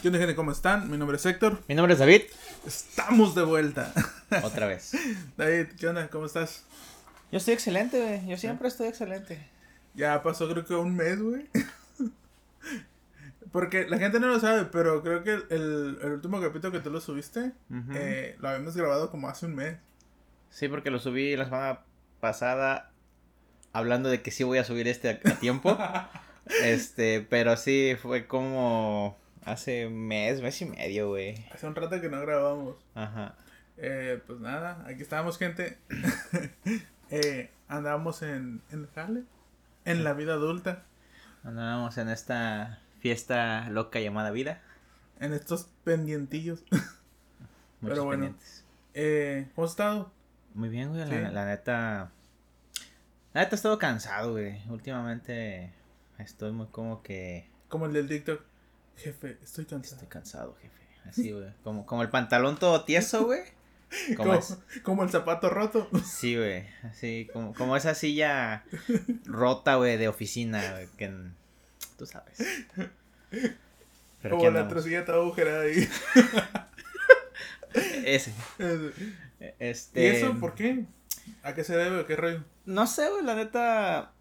¿Qué onda, gente? ¿Cómo están? Mi nombre es Héctor. Mi nombre es David. Estamos de vuelta. Otra vez. David, ¿qué onda? ¿Cómo estás? Yo estoy excelente, güey. Yo siempre estoy excelente. Ya pasó creo que un mes, güey. Porque la gente no lo sabe, pero creo que el, el último capítulo que tú lo subiste, eh, lo habíamos grabado como hace un mes. Sí, porque lo subí la semana pasada hablando de que sí voy a subir este a, a tiempo. este, pero sí, fue como hace mes, mes y medio, güey. Hace un rato que no grabamos. Ajá. Eh, pues nada, aquí estábamos, gente. eh, andábamos en, en jale, en la vida adulta, Andábamos en esta fiesta loca llamada vida. en estos pendientillos. Muchos Pero bueno. pendientes. Eh, ¿Cómo has estado? Muy bien, güey. Sí. La, la neta. La neta he estado cansado, güey. Últimamente estoy muy como que. Como el del TikTok. Jefe, estoy cansado. Estoy cansado, jefe. Así, güey. Como, como el pantalón todo tieso, güey. Como Como, el zapato roto. Sí, güey. Así, como, como esa silla rota, güey, de oficina, güey. Que tú sabes. Pero como la andamos. trocilla toda agujerada ahí. Ese. ¿Y Este. eso por qué? ¿A qué se debe? ¿Qué rollo? No sé, güey, la neta.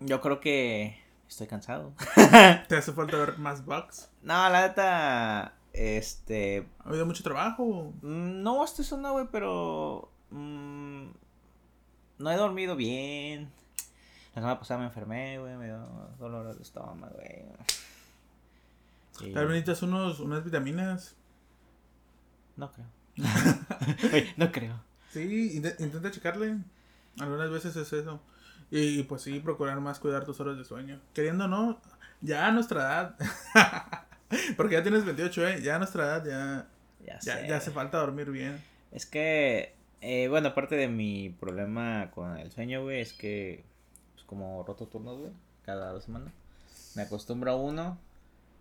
Yo creo que estoy cansado. ¿Te hace falta ver más bugs? No, la neta. Este. ¿Ha habido mucho trabajo? mm, No, estoy sonando, güey, pero. mm, no he dormido bien. La semana pasada me enfermé, güey, me dio dolor de estómago, güey. Tal vez necesitas unos, unas vitaminas. No creo. Oye, no creo. Sí, int- intenta checarle. Algunas veces es eso. Y, pues sí, procurar más cuidar tus horas de sueño. Queriendo no, ya a nuestra edad. Porque ya tienes 28, ¿eh? Ya a nuestra edad ya, Ya, ya, sé. ya hace falta dormir bien. Es que, eh, bueno, aparte de mi problema con el sueño, güey, es que, pues como roto turnos, güey, cada dos semanas, me acostumbro a uno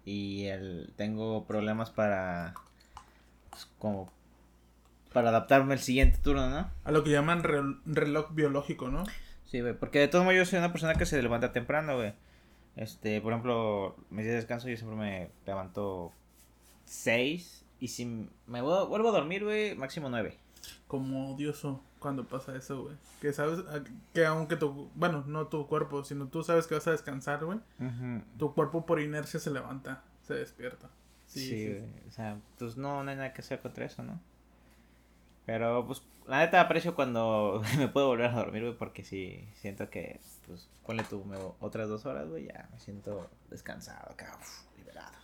y el, tengo problemas para, pues, como, para adaptarme al siguiente turno, ¿no? A lo que llaman rel- reloj biológico, ¿no? Sí, güey, porque de todos modos yo soy una persona que se levanta temprano, güey. Este, por ejemplo, mis días de descanso yo siempre me levanto seis y si me vuelvo, a dormir, güey, máximo nueve. Como odioso cuando pasa eso, güey. Que sabes, que aunque tu, bueno, no tu cuerpo, sino tú sabes que vas a descansar, güey. Tu cuerpo por inercia se levanta, se despierta. Sí, Sí, o sea, pues no, no hay nada que hacer contra eso, ¿no? Pero, pues, la neta aprecio cuando me puedo volver a dormir, güey, porque sí, siento que, pues, ponle tú me- otras dos horas, güey, ya me siento descansado acá, uf, liberado.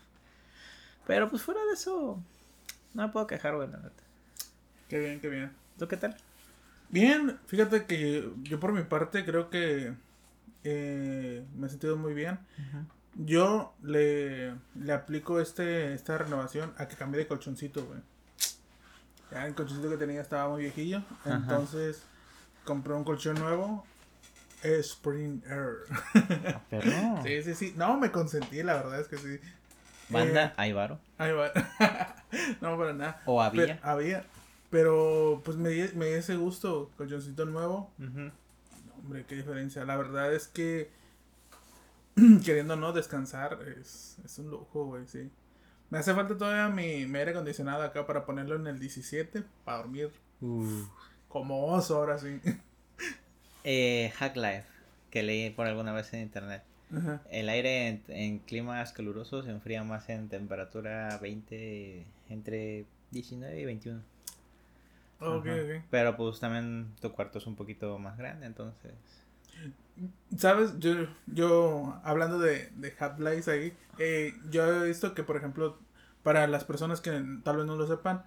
Pero, pues, fuera de eso, no me puedo quejar, güey, la neta. Qué bien, qué bien. ¿Tú qué tal? Bien, fíjate que yo por mi parte creo que eh, me he sentido muy bien. Yo le, le aplico este esta renovación a que cambié de colchoncito, güey. Ya el colchoncito que tenía estaba muy viejillo. Ajá. Entonces compré un colchón nuevo. Spring Air. Ah, Pero, sí, sí, sí. No, me consentí, la verdad es que sí. banda, Eh, hay varo. no, para nada. O había. Pero, había. Pero pues me di, me di ese gusto, colchoncito nuevo. Hombre, qué diferencia. La verdad es que queriendo no descansar es, es un lujo, güey, sí. Me hace falta todavía mi, mi aire acondicionado acá para ponerlo en el 17 para dormir como oso ahora sí. Eh, Hack Life, que leí por alguna vez en internet. Ajá. El aire en, en climas calurosos se enfría más en temperatura 20, entre 19 y 21. Ok, Ajá. ok. Pero pues también tu cuarto es un poquito más grande, entonces... ¿Sabes? Yo, yo hablando de, de Half-Life ahí, eh, yo he visto que, por ejemplo, para las personas que tal vez no lo sepan,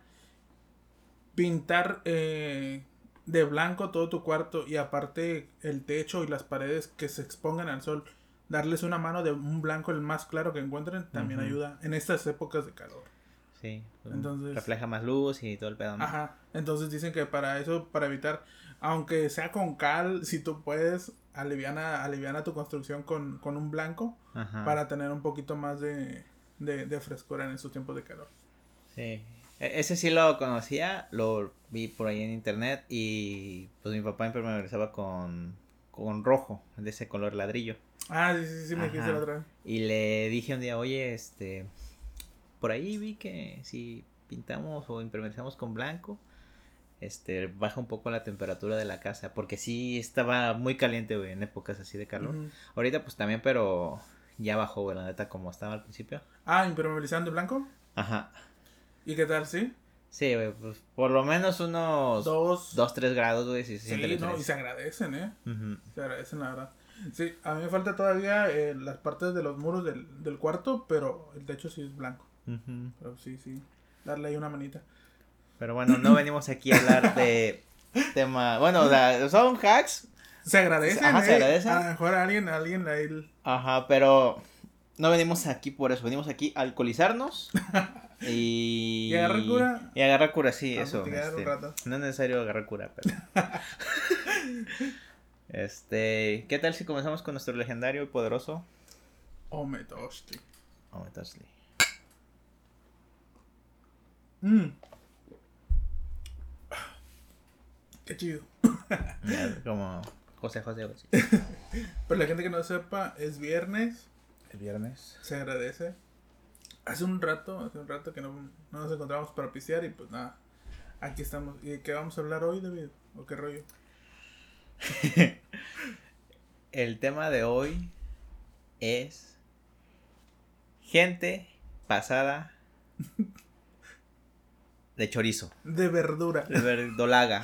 pintar eh, de blanco todo tu cuarto y aparte el techo y las paredes que se expongan al sol, darles una mano de un blanco el más claro que encuentren, también ayuda en estas épocas de calor. Sí, pues, Entonces- refleja más luz y todo el pedo. Ajá, entonces dicen que para eso, para evitar, aunque sea con cal, si tú puedes, aliviana, aliviana tu construcción con, con un blanco Ajá. para tener un poquito más de, de, de frescura en estos tiempos de calor. Sí. E- Ese sí lo conocía, lo vi por ahí en internet y pues mi papá impermeabilizaba con, con rojo, de ese color ladrillo. Ah, sí, sí, sí, me dijiste la otra vez. Y le dije un día, oye, este, por ahí vi que si pintamos o impermeabilizamos con blanco, este, baja un poco la temperatura de la casa, porque sí estaba muy caliente, güey, en épocas así de calor. Ahorita pues también, pero ya bajó, güey, la neta, como estaba al principio. Ah, impermeabilizando blanco. Ajá. ¿Y qué tal, sí? Sí, güey, pues por lo menos unos Dos. 2, 3 grados, güey, si se Sí, no, y se agradecen, ¿eh? Se agradecen, la verdad. Sí, a mí me falta todavía eh, las partes de los muros del, del cuarto, pero el techo sí es blanco. Ujú. Pero sí, sí. Darle ahí una manita. Pero bueno, no venimos aquí a hablar de tema. Bueno, o sea, son hacks. Se agradecen, Ajá, se ¿eh? agradecen. A lo mejor a alguien, a alguien ahí. Ajá, pero no venimos aquí por eso. Venimos aquí a alcoholizarnos y. ¿Y agarrar cura? Y agarrar cura, sí, eso. este, no es necesario agarrar cura, pero. este. ¿Qué tal si comenzamos con nuestro legendario y poderoso? Oh, me toste. Oh, Tosley. Mm. Qué chido. Como José José. güey. Pero la gente que no sepa, es viernes. El viernes. Se agradece. Hace un rato, hace un rato que no, no nos encontramos para pistear y pues nada. Aquí estamos. ¿Y de qué vamos a hablar hoy, David? ¿O qué rollo? El tema de hoy es gente pasada de chorizo, De verdura. de verdolaga.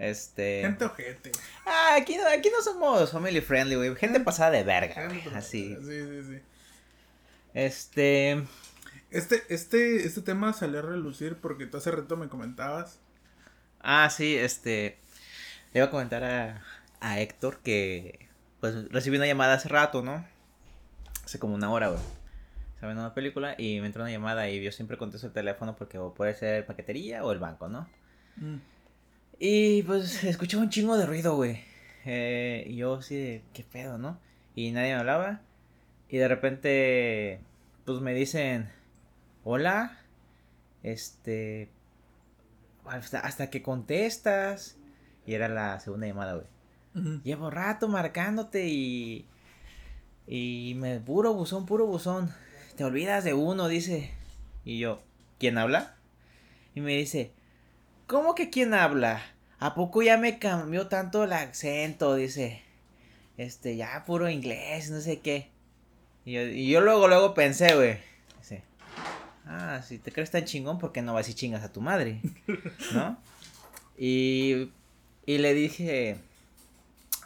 Este. Gente ojete. Ah, aquí no, aquí no somos family friendly, güey. Gente pasada de verga, güey, Así. Sí, sí, sí. Este. Este, este, este tema salió a relucir porque tú hace rato me comentabas. Ah, sí, este. Le iba a comentar a, a Héctor que. Pues recibí una llamada hace rato, ¿no? Hace como una hora, güey. Estaba viendo una película y me entró una llamada y yo siempre contesto el teléfono porque o puede ser paquetería o el banco, ¿no? Mm. Y pues escuchaba un chingo de ruido, güey. Eh, y yo así de, ¿qué pedo, no? Y nadie me hablaba. Y de repente, pues me dicen, hola. Este. Hasta, hasta que contestas. Y era la segunda llamada, güey. Llevo rato marcándote y. Y me. Puro buzón, puro buzón. Te olvidas de uno, dice. Y yo, ¿quién habla? Y me dice, ¿cómo que quién habla? ¿A poco ya me cambió tanto el acento? Dice. Este, ya puro inglés, no sé qué. Y yo, y yo luego, luego pensé, güey. Dice, ah, si te crees tan chingón, ¿por qué no vas y chingas a tu madre? ¿No? Y, y le dije,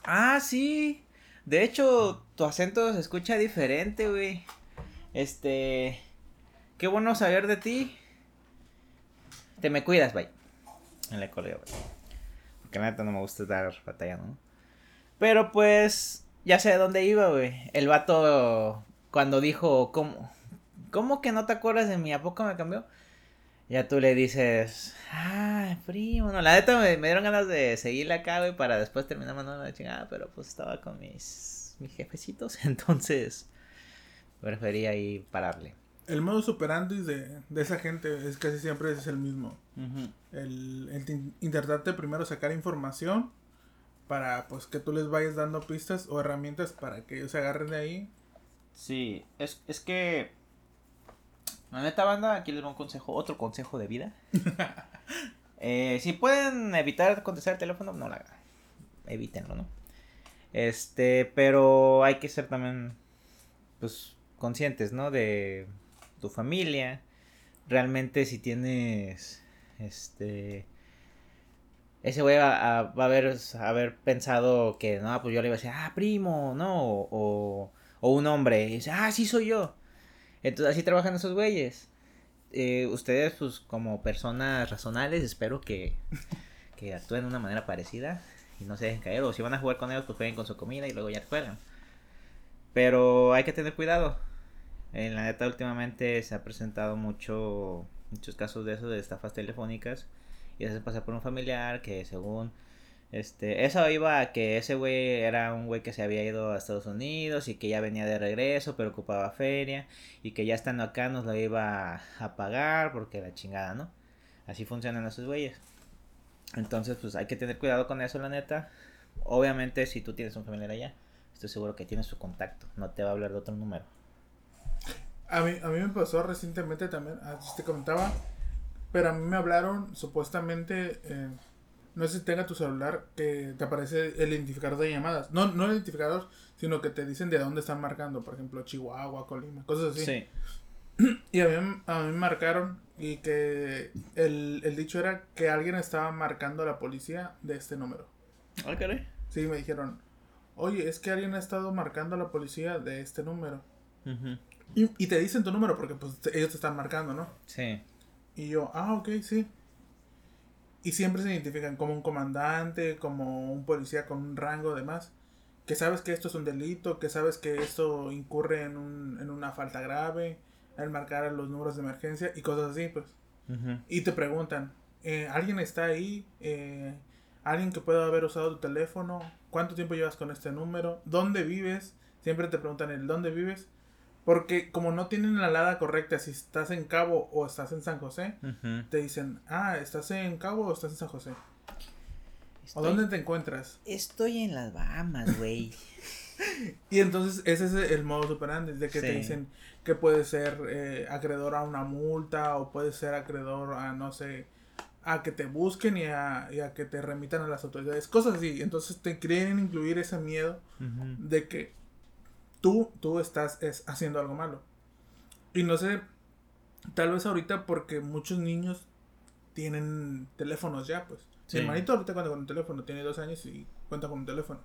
ah, sí. De hecho, tu acento se escucha diferente, güey. Este, qué bueno saber de ti. Te me cuidas, bye. En la güey. Porque la neta no me gusta estar batallando, ¿no? Pero pues, ya sé de dónde iba, güey. El vato, cuando dijo, ¿cómo, ¿cómo que no te acuerdas de mí? ¿A poco me cambió? Ya tú le dices, ah, primo, no, la neta me, dieron ganas de seguirle acá, güey, para después terminar mandando la chingada, pero pues estaba con mis, mis jefecitos, entonces prefería ahí pararle. El modo operandi de, de esa gente es casi siempre es el mismo. El, el tin- intentarte primero sacar información para pues que tú les vayas dando pistas o herramientas para que ellos se agarren de ahí. Sí, es, es que. La neta banda, aquí les doy un consejo, otro consejo de vida. Eh, si pueden evitar contestar el teléfono, no lo hagan. Evítenlo, ¿no? Este, pero hay que ser también, pues, conscientes, ¿no? De tu familia. Realmente si tienes, este... Ese güey va, a- va a haber, haber pensado que, no, pues yo le iba a decir, ah, primo, no, o, o un hombre, y dice, ah, sí soy yo. Entonces así trabajan esos güeyes. Eh, ustedes, pues como personas razonables, espero que, que actúen de una manera parecida y no se dejen caer. O si van a jugar con ellos, pues jueguen con su comida y luego ya juegan. Pero hay que tener cuidado. En la neta, últimamente se ha presentado mucho, muchos casos de eso, de estafas telefónicas. Y se pasar por un familiar que según este, eso iba a que ese güey era un güey que se había ido a Estados Unidos y que ya venía de regreso, pero ocupaba feria y que ya estando acá nos lo iba a pagar porque la chingada, ¿no? Así funcionan esos güeyes. Entonces, pues hay que tener cuidado con eso, la neta. Obviamente, si tú tienes un familiar allá, estoy seguro que tienes su contacto, no te va a hablar de otro número. A mí, a mí me pasó recientemente también, así te comentaba, pero a mí me hablaron supuestamente, eh, no sé si tenga tu celular, que te aparece el identificador de llamadas. No, no el identificador, sino que te dicen de dónde están marcando, por ejemplo, Chihuahua, Colima, cosas así. Sí. Y a mí, a mí me marcaron y que el, el dicho era que alguien estaba marcando a la policía de este número. Ah, caray. Sí, me dijeron, oye, es que alguien ha estado marcando a la policía de este número. Y, y, te dicen tu número porque pues ellos te están marcando, ¿no? Sí. Y yo, ah, ok, sí. Y siempre se identifican como un comandante, como un policía con un rango de más. Que sabes que esto es un delito, que sabes que esto incurre en, un, en una falta grave, al marcar los números de emergencia y cosas así, pues. Y te preguntan, eh, ¿alguien está ahí? Eh, ¿Alguien que pueda haber usado tu teléfono? ¿Cuánto tiempo llevas con este número? ¿Dónde vives? Siempre te preguntan el dónde vives. Porque como no tienen la alada correcta, si estás en Cabo o estás en San José, te dicen, ah, ¿estás en Cabo o estás en San José? ¿O dónde te encuentras? Estoy en las Bahamas, güey. y entonces ese es el modo operandi, de que te dicen que puede ser eh, acreedor a una multa o puede ser acreedor a, no sé, a que te busquen y a, y a que te remitan a las autoridades, cosas así. Entonces te quieren incluir ese miedo de que tú, tú estás es, haciendo algo malo. Y no sé, tal vez ahorita porque muchos niños tienen teléfonos ya, pues. Mi hermanito ahorita cuenta con un teléfono, tiene dos años y cuenta con un teléfono.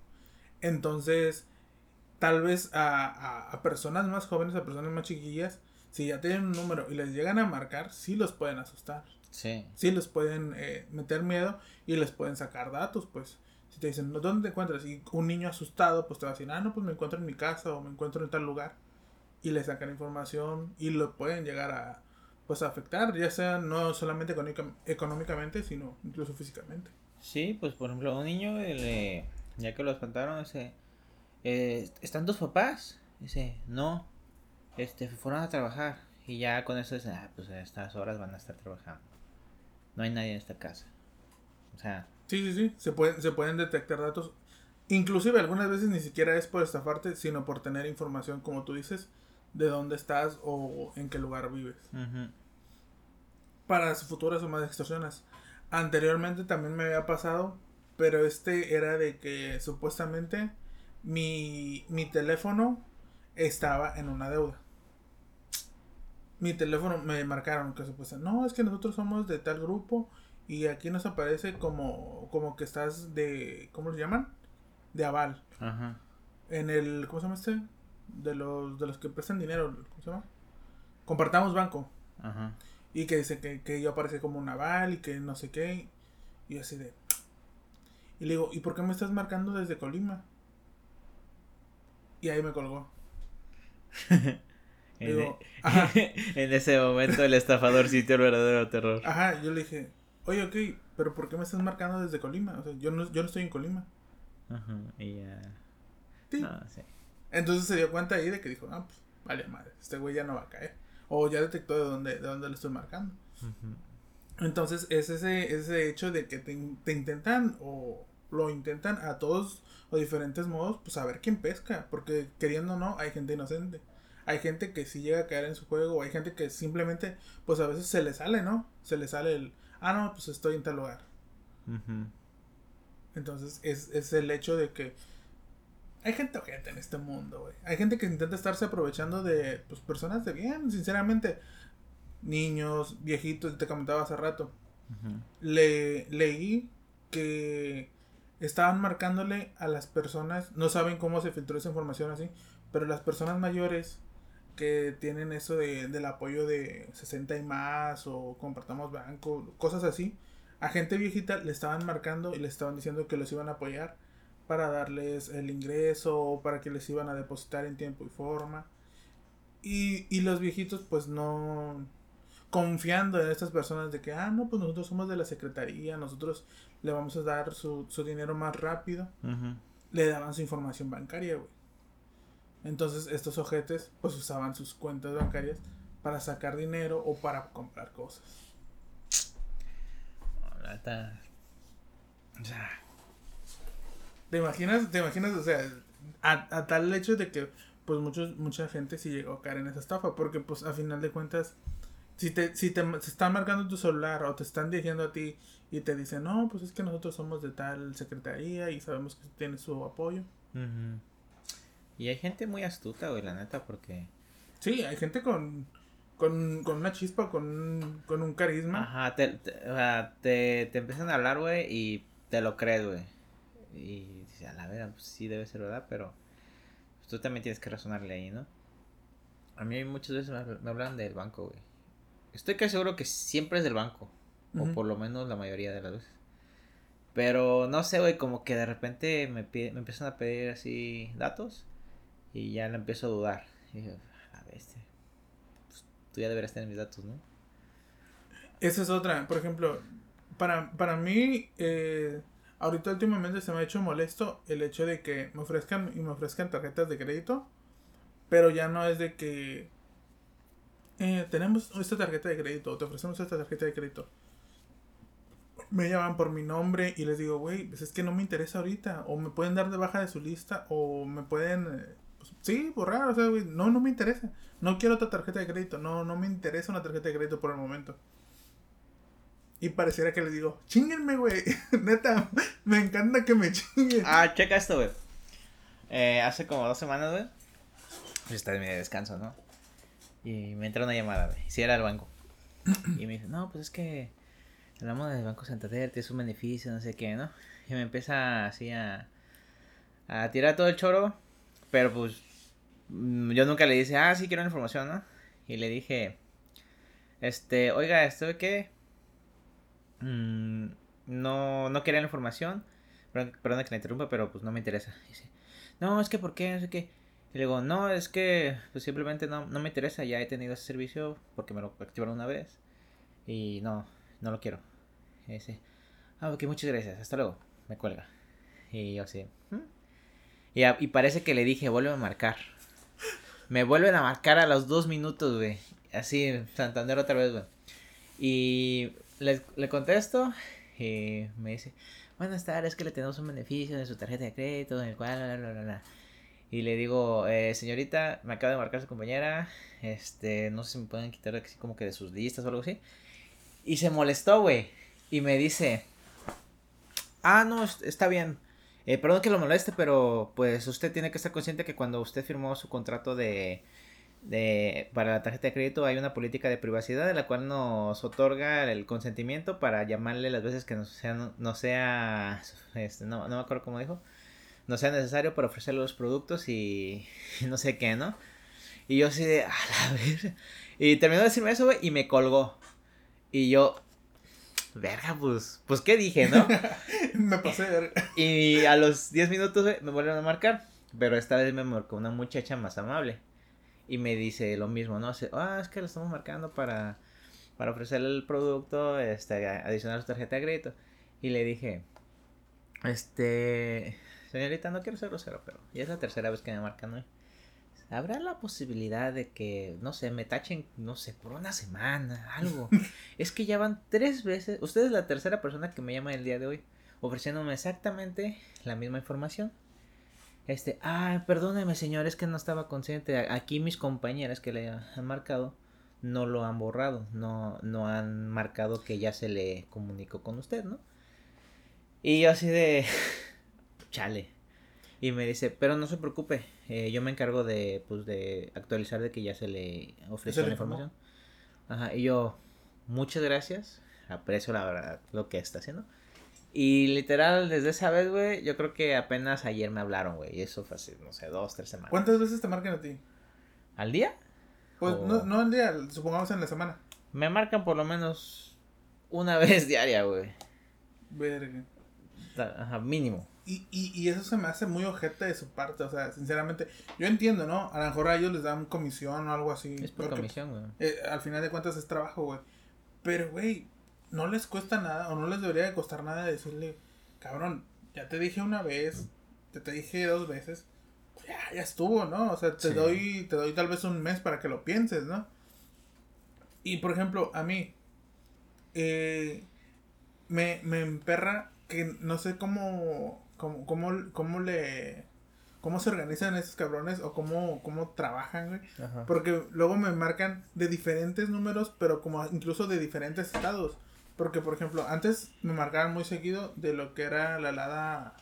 Entonces, tal vez a, a, personas más jóvenes, a personas más chiquillas, si ya tienen un número y les llegan a marcar, sí los pueden asustar. Sí. Sí les pueden eh, meter miedo y les pueden sacar datos, pues. Te dicen, ¿dónde te encuentras? Y un niño asustado, pues te va a decir, ah, no, pues me encuentro en mi casa o me encuentro en tal lugar. Y le sacan información y lo pueden llegar a, pues, afectar, ya sea no solamente económicamente, sino incluso físicamente. Sí, pues por ejemplo, un niño, ya que lo espantaron, ese, eh, ¿están dos papás? Dice, no, este, fueron a trabajar. Y ya con eso dice, ah, pues a estas horas van a estar trabajando. No hay nadie en esta casa. O sea, Sí, sí, sí, se pueden, se pueden detectar datos. Inclusive algunas veces ni siquiera es por estafarte, sino por tener información, como tú dices, de dónde estás o en qué lugar vives. Para futuras o más extorsiones. Anteriormente también me había pasado, pero este era de que supuestamente mi, mi teléfono estaba en una deuda. Mi teléfono me marcaron que supuestamente, no, es que nosotros somos de tal grupo y aquí nos aparece como, como que estás de, ¿cómo se llaman? De aval. Ajá. En el, ¿cómo se llama este? De los, de los que prestan dinero, ¿cómo se llama? Compartamos banco. Ajá. Y que dice que, que yo aparece como un aval y que no sé qué. Y así de... Y le digo, ¿y por qué me estás marcando desde Colima? Y ahí me colgó. en, e- en ese momento el estafador sintió el verdadero terror. Ajá, yo le dije, oye, ok, pero ¿por qué me estás marcando desde Colima? O sea, yo no, yo no estoy en Colima. Ajá, y ya. Sí. sí. Entonces se dio cuenta ahí de que dijo, no, pues, vale madre, este güey ya no va a caer. O ya detectó de dónde, de dónde le estoy marcando. Entonces es ese, ese hecho de que te, te, intentan o lo intentan a todos o diferentes modos, pues a ver quién pesca. Porque queriendo o no, hay gente inocente. Hay gente que sí llega a caer en su juego, hay gente que simplemente, pues a veces se le sale, ¿no? Se le sale el, ah, no, pues estoy en tal lugar. Entonces, es, es el hecho de que hay gente o gente en este mundo, güey. Hay gente que intenta estarse aprovechando de pues, personas de bien, sinceramente. Niños, viejitos, te comentaba hace rato. Le, leí que estaban marcándole a las personas, no saben cómo se filtró esa información así, pero las personas mayores que tienen eso de, del apoyo de 60 y más o compartamos banco, cosas así. A gente viejita le estaban marcando y le estaban diciendo que los iban a apoyar para darles el ingreso o para que les iban a depositar en tiempo y forma. Y, y los viejitos pues no confiando en estas personas de que, ah, no, pues nosotros somos de la secretaría, nosotros le vamos a dar su, su dinero más rápido. Le daban su información bancaria, güey. Entonces estos ojetes pues usaban sus cuentas bancarias para sacar dinero o para comprar cosas. ¿Te imaginas, te imaginas, o sea, a, tal hecho de que pues muchos, mucha gente sí llegó a caer en esa estafa, porque pues a final de cuentas, si te, si te se están marcando tu celular o te están dirigiendo a ti y te dicen, no, pues es que nosotros somos de tal secretaría y sabemos que tienes su apoyo. Y hay gente muy astuta, güey, la neta, porque... Sí, hay gente con, con, con una chispa, con, con un carisma. Ajá, te, te, o sea, te, te empiezan a hablar, güey, y te lo crees, güey. Y dices, a la verdad, pues sí debe ser verdad, pero pues, tú también tienes que razonarle ahí, ¿no? A mí muchas veces me, me hablan del banco, güey. Estoy casi seguro que siempre es del banco. O por lo menos la mayoría de las veces. Pero no sé, güey, como que de repente me, pide, me empiezan a pedir así datos. Y ya le empiezo a dudar. Y yo, a este, pues, tú ya deberías tener mis datos, ¿no? Esa es otra. Por ejemplo, para, para mí, eh, ahorita últimamente se me ha hecho molesto el hecho de que me ofrezcan y me ofrezcan tarjetas de crédito. Pero ya no es de que eh, tenemos esta tarjeta de crédito, te ofrecemos esta tarjeta de crédito. Me llaman por mi nombre y les digo, güey, pues es que no me interesa ahorita. O me pueden dar de baja de su lista, o me pueden, eh, pues, sí, borrar, o sea, güey, no, no me interesa. No quiero otra tarjeta de crédito, no, no me interesa una tarjeta de crédito por el momento. Y pareciera que les digo, chinguenme, güey. Neta, me encanta que me chinguen. Ah, checa esto, güey. Eh, hace como dos semanas, güey. Pues está en mi descanso, ¿no? Y me entra una llamada, güey. Si era el banco. Y me dice, no, pues es que hablamos del Banco Santander, es un beneficio, no sé qué, ¿no? Y me empieza así a, a tirar todo el choro. Pero pues mm, yo nunca le dije, ah, sí quiero la información, ¿no? Y le dije, este, oiga, ¿esto qué? Mm, no, no quería la información. Perdón, perdón que la interrumpa, pero pues no me interesa. dice, no, es que ¿por qué? No sé qué. Y le digo, no, es que pues simplemente no, no me interesa, ya he tenido ese servicio porque me lo activaron una vez. Y no, no lo quiero. Y dice, ah, ok, muchas gracias, hasta luego. Me cuelga. Y yo así, ¿Mm? Y, parece que le dije, vuelve a marcar. Me vuelven a marcar a los dos minutos, güey. Así, Santander otra vez, güey. Y le, le contesto y me dice, buenas tardes, es que le tenemos un beneficio de su tarjeta de crédito, en el cual. Y le digo, eh, señorita, me acaba de marcar su compañera, este, no sé si me pueden quitar así como que de sus listas o algo así. Y se molestó, güey. Y me dice, ah, no, es- está bien. Eh, perdón que lo moleste, pero pues usted tiene que estar consciente que cuando usted firmó su contrato de, de para la tarjeta de crédito hay una política de privacidad de la cual nos otorga el consentimiento para llamarle las veces que no sea, no, no sea, este, no, no me acuerdo cómo dijo, no sea necesario para ofrecerle los productos y, no sé qué, ¿no? Y yo así de. Y terminó de decirme eso, güey, y me colgó. Y yo, verga, pues, pues, ¿qué dije, no? me pasé. Y a los 10 minutos me volvieron a marcar. Pero esta vez me marcó una muchacha más amable. Y me dice lo mismo, ¿no? Ah, es que lo estamos marcando para, para ofrecerle el producto, este, a- adicional a su tarjeta de crédito. Y le dije, este, señorita, no quiero ser grosero, pero ya es la tercera vez que me marcan hoy. ¿Habrá la posibilidad de que, no sé, me tachen, no sé, por una semana, algo? es que ya van tres veces, usted es la tercera persona que me llama el día de hoy ofreciéndome exactamente la misma información. Este, ah, perdóneme señor, es que no estaba consciente. Aquí mis compañeras que le han marcado no lo han borrado, no, no han marcado que ya se le comunicó con usted, ¿no? Y yo así de, chale. Y me dice, pero no se preocupe, eh, yo me encargo de, pues, de actualizar de que ya se le ofreció la información. Ajá, y yo, muchas gracias, aprecio la verdad lo que está haciendo. Y literal, desde esa vez, güey, yo creo que apenas ayer me hablaron, güey. Y eso fue hace, no sé, dos, tres semanas. ¿Cuántas veces te marcan a ti? ¿Al día? Pues no, no al día, supongamos en la semana. Me marcan por lo menos una vez diaria, güey. Verga. Ajá, mínimo. Y, y, y eso se me hace muy ojete de su parte, o sea, sinceramente. Yo entiendo, ¿no? A lo mejor a ellos les dan comisión o algo así. Es por comisión, güey. eh, al final de cuentas es trabajo, güey. Pero, güey, no les cuesta nada o no les debería de costar nada decirle, cabrón, ya te dije una vez, te, te dije dos veces, pues ya, ya estuvo, ¿no? O sea, te Sí. doy, te doy tal vez un mes para que lo pienses, ¿no? Y por ejemplo, a mí, eh, me, me emperra que no sé cómo, cómo, cómo, cómo le... cómo se organizan esos cabrones o cómo, cómo trabajan, güey. Ajá. Porque luego me marcan de diferentes números, pero como incluso de diferentes estados. Porque, por ejemplo, antes me marcaban muy seguido de lo que era la LADA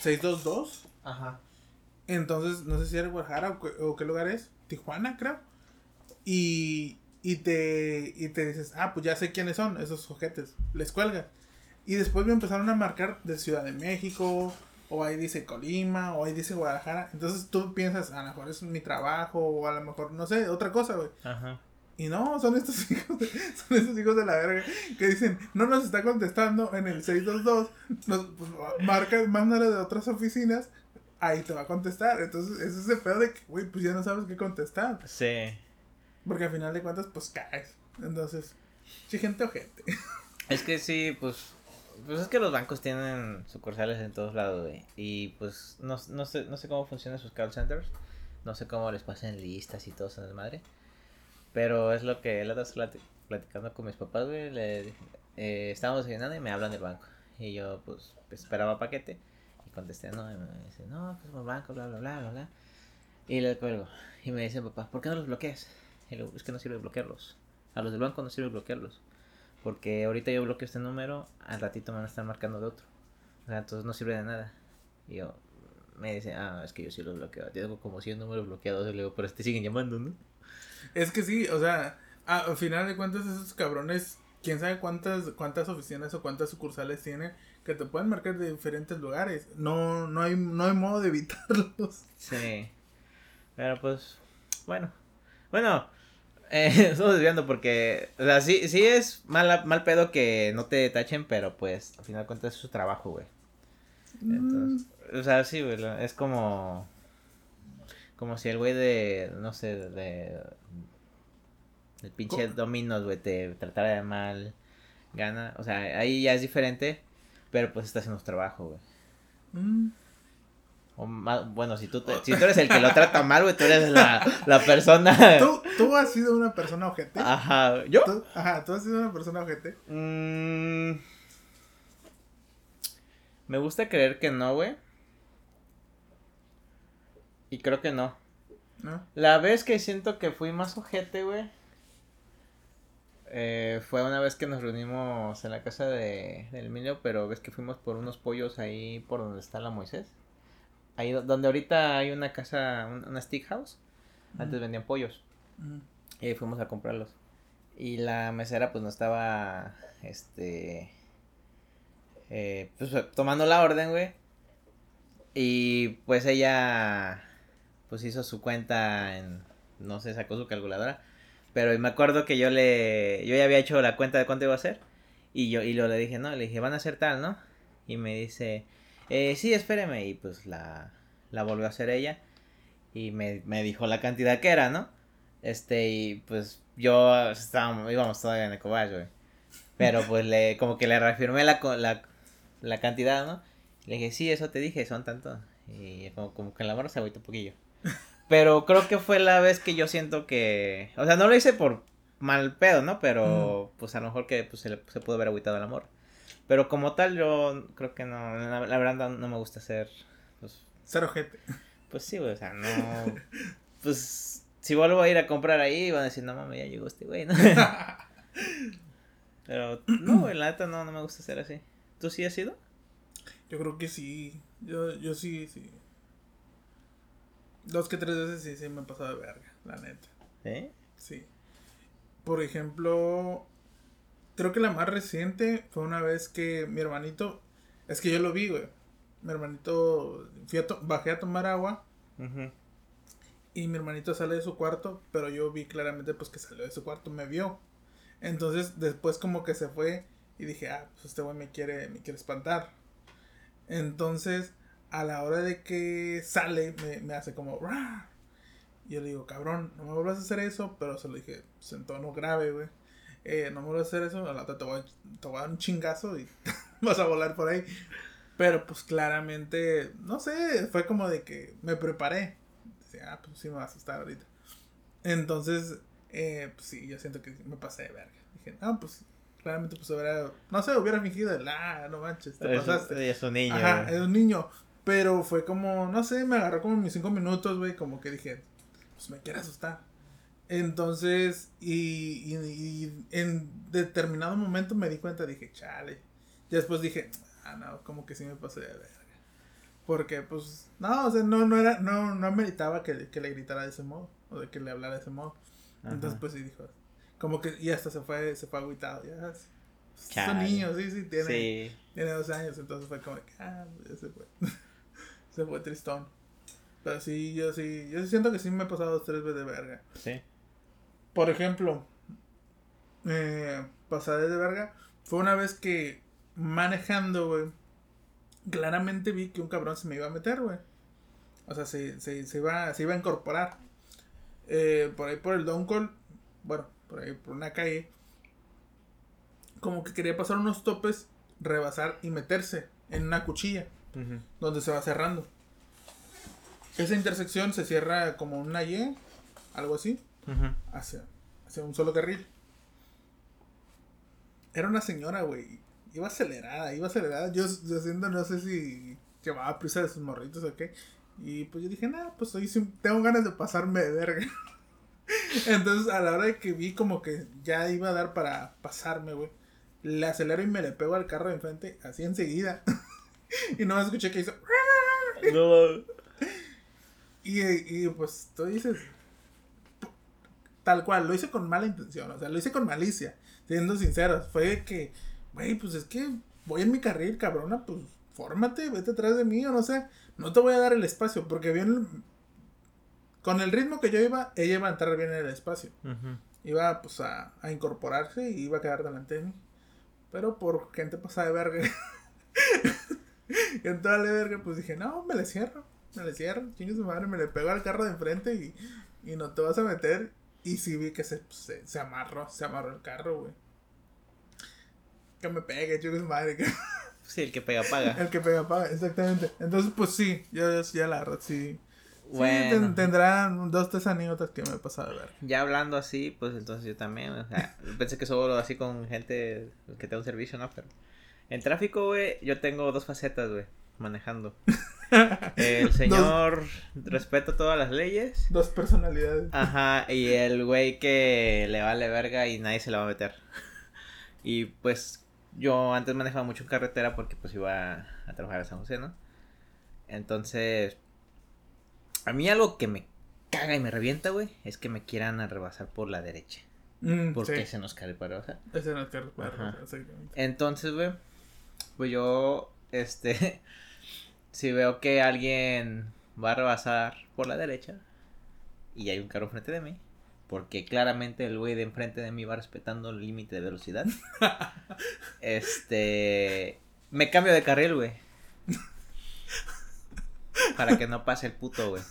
622. Ajá. Entonces, no sé si era Guadalajara o, qué- o qué lugar es. Tijuana, creo. Y, y, te, y te dices, ah, pues ya sé quiénes son esos ojetes. Les cuelga. Y después me empezaron a marcar de Ciudad de México. O ahí dice Colima. O ahí dice Guadalajara. Entonces tú piensas, a lo mejor es mi trabajo. O a lo mejor, no sé, otra cosa, güey. Ajá. Y no, son estos hijos, de, son estos hijos de la verga que dicen, no nos está contestando en el 622, nos pues, marca, mándale de otras oficinas, ahí te va a contestar. Entonces, ese es el pedo de que, güey, pues ya no sabes qué contestar. Sí. Porque al final de cuentas, pues caes. Entonces, sí, gente ojete. Es que sí, pues. Pues es que los bancos tienen sucursales en todos lados, güey. Y pues no, no, sé, no sé cómo funcionan sus call centers. No sé cómo les pasan listas y todo eso de madre. Pero es lo que la otra platicando con mis papás, güey. Le eh, estábamos desayunando y me hablan del banco. Y yo, pues, esperaba paquete. Y contesté, no. Y me dice, no, que somos banco, bla, bla, bla, bla, bla. Y le cuelgo. Y me dice, papá, ¿por qué no los bloqueas? Y le es que no sirve bloquearlos. A los del banco no sirve bloquearlos. Porque ahorita yo bloqueo este número, al ratito me van a estar marcando de otro. O sea, entonces no sirve de nada. Y yo, me dice, ah, es que yo sí los bloqueo. Tengo como 100 números bloqueados. Y le digo, pero te siguen llamando, ¿no? Es que sí, o sea, a- al final de cuentas, esos cabrones, quién sabe cuántas, cuántas oficinas o cuántas sucursales tienen que te pueden marcar de diferentes lugares. No, no hay, no hay modo de evitarlos. Sí. Pero pues, bueno. Bueno, eh, estamos desviando porque, o sea, sí, es mal, mal pedo que no te tachen, pero pues, al final de cuentas es su trabajo, güey. Entonces, o sea, sí, güey, es como, como si el güey de, no sé, de, el pinche Dominos, güey, te tratara de mal, gana, o sea, ahí ya es diferente, pero pues está haciendo su trabajo, güey. Mm. O más, bueno, si tú, te- si tú eres el que lo trata mal, güey, tú eres la, la persona. ¿Tú, tú has sido una persona ojete. Ajá, ¿yo? ¿Tú? Ajá, tú has sido una persona ojete. Mm, me gusta creer que no, güey. Y creo que no. ¿No? La vez que siento que fui más ojete, güey. Eh, fue una vez que nos reunimos en la casa de, del Emilio, pero ves que fuimos por unos pollos ahí por donde está la Moisés. Ahí do- donde ahorita hay una casa, un- una stick house. Antes vendían pollos. Y ahí fuimos a comprarlos. Y la mesera pues no estaba, este, eh, pues tomando la orden, güey. Y pues ella, pues hizo su cuenta en, no sé, sacó su calculadora. Pero me acuerdo que yo le, yo ya había hecho la cuenta de cuánto iba a ser. Y yo, y lo le dije, no, le dije, van a hacer tal, ¿no? Y me dice, eh, sí, espéreme. Y pues la, la volvió a hacer ella. Y me, me dijo la cantidad que era, ¿no? Este, y pues yo estábamos, íbamos todavía en Ecobach, güey. Pero pues le, como que le reafirmé la, la, la cantidad, ¿no? Le dije, sí, eso te dije, son tanto. Y como, como que la morra se agüitó un poquillo. Pero creo que fue la vez que yo siento que, o sea, no lo hice por mal pedo, ¿no? Pero pues a lo mejor que pues, se, le- se pudo haber agüitado el amor. Pero como tal, yo creo que no, la, la verdad no, me gusta ser, pues, Ser ojete. pues sí, güey, o sea, no. Pues si vuelvo a ir a comprar ahí, van a decir, no mames, ya llegó este güey, ¿no? Pero no, güey, la neta no, no me gusta ser así. ¿Tú sí has ido? Yo creo que sí. Yo, yo sí, sí. Dos que tres veces sí, sí me he pasado de verga, la neta. ¿Sí? Sí. Por ejemplo, creo que la más reciente fue una vez que mi hermanito, es que yo lo vi, güey. Mi hermanito, fui a to- bajé a tomar agua y mi hermanito sale de su cuarto, pero yo vi claramente pues que salió de su cuarto, me vio. Entonces después como que se fue y dije, ah, pues este güey me quiere, me quiere espantar. Entonces, a la hora de que sale, me, me hace como, "Rar". Y yo le digo, cabrón, no me vuelvas a hacer eso, pero se lo dije pues, en tono grave, güey. Eh, no me vuelvas a hacer eso, a la otra te voy, a, te voy a dar un chingazo y vas a volar por ahí. Pero pues claramente, no sé, fue como de que me preparé. Decía, ah, pues sí me va a asustar ahorita. Entonces, eh, pues sí, yo siento que me pasé de verga. Dije, ah, pues claramente pues hubiera, no sé, hubiera fingido el, ah, no manches, te Es, pasaste. es un niño. Ajá, es un niño. Pero fue como, no sé, me agarró como mis cinco minutos, güey, como que dije, pues me quiere asustar. Entonces, y, y, y, en determinado momento me di cuenta, dije, chale. Y después dije, ah, no, como que sí me pasé de verga. Porque, pues, no, o sea, no, no era, no, no meritaba que, que le gritara de ese modo, o de que le hablara de ese modo. Entonces, pues sí dijo, como que, y hasta se fue, se fue agüitado, ya. Son niños, sí, sí, tiene, sí. tiene dos años, entonces fue como que, ah, ya se fue. se fue tristón. Pero sí, yo sí, yo siento que sí me he pasado dos, tres veces de verga. Sí. Por ejemplo, eh, pasada de verga, fue una vez que manejando, güey, claramente vi que un cabrón se me iba a meter, güey. O sea, se, se, se, iba, se iba a incorporar. Eh, por ahí por el Doncol, bueno, por ahí por una calle, como que quería pasar unos topes, rebasar y meterse en una cuchilla, donde se va cerrando. Esa intersección se cierra como una Y, algo así hacia, hacia un solo carril. Era una señora, güey. Iba acelerada, iba acelerada. Yo, yo siento, no sé si llevaba prisa de sus morritos o qué. Y pues yo dije, nada, pues hoy tengo ganas de pasarme de verga. Entonces, a la hora de que vi como que ya iba a dar para pasarme, güey, le acelero y me le pego al carro de enfrente, así enseguida. y no escuché que hizo. No. Y, y pues tú dices, Tal cual, lo hice con mala intención, o sea, lo hice con malicia, siendo sinceros. Fue que, güey, pues es que voy en mi carril, cabrona, pues fórmate, vete atrás de mí, o no sé, no te voy a dar el espacio, porque bien, con el ritmo que yo iba, ella iba a entrar bien en el espacio. Iba, pues, a, a, incorporarse y iba a quedar delante de mí. Pero por gente pasada de verga. y entonces de verga, pues dije, no, me le cierro, me le cierro, chingue su madre, me le pego al carro de enfrente y, y no te vas a meter. Y sí vi que se, se, amarró, se amarró el carro, güey. Que me pegue, chicos, madre. Sí, el que pega paga. el que pega paga, exactamente. Entonces, pues sí, yo, ya la verdad sí. Bueno. Sí, tendrán dos, tres anécdotas que me he pasado de ver. Ya hablando así, pues entonces yo también, o sea, pensé que solo así con gente que te da un servicio, ¿no? Pero en tráfico, güey, yo tengo dos facetas, güey, manejando. El señor respeta todas las leyes. Dos personalidades. Ajá, y el güey que le vale verga y nadie se la va a meter. Y pues yo antes manejaba mucho en carretera porque pues iba a, trabajar a San José, ¿no? Entonces, a mí algo que me caga y me revienta, güey, es que me quieran rebasar por la derecha. Mm, porque se nos cae para sea. Ese nos cae para Entonces, güey, pues yo, este, si veo que alguien va a rebasar por la derecha y hay un carro frente de mí, porque claramente el güey de enfrente de mí va respetando el límite de velocidad, este, me cambio de carril, güey. Para que no pase el puto, güey.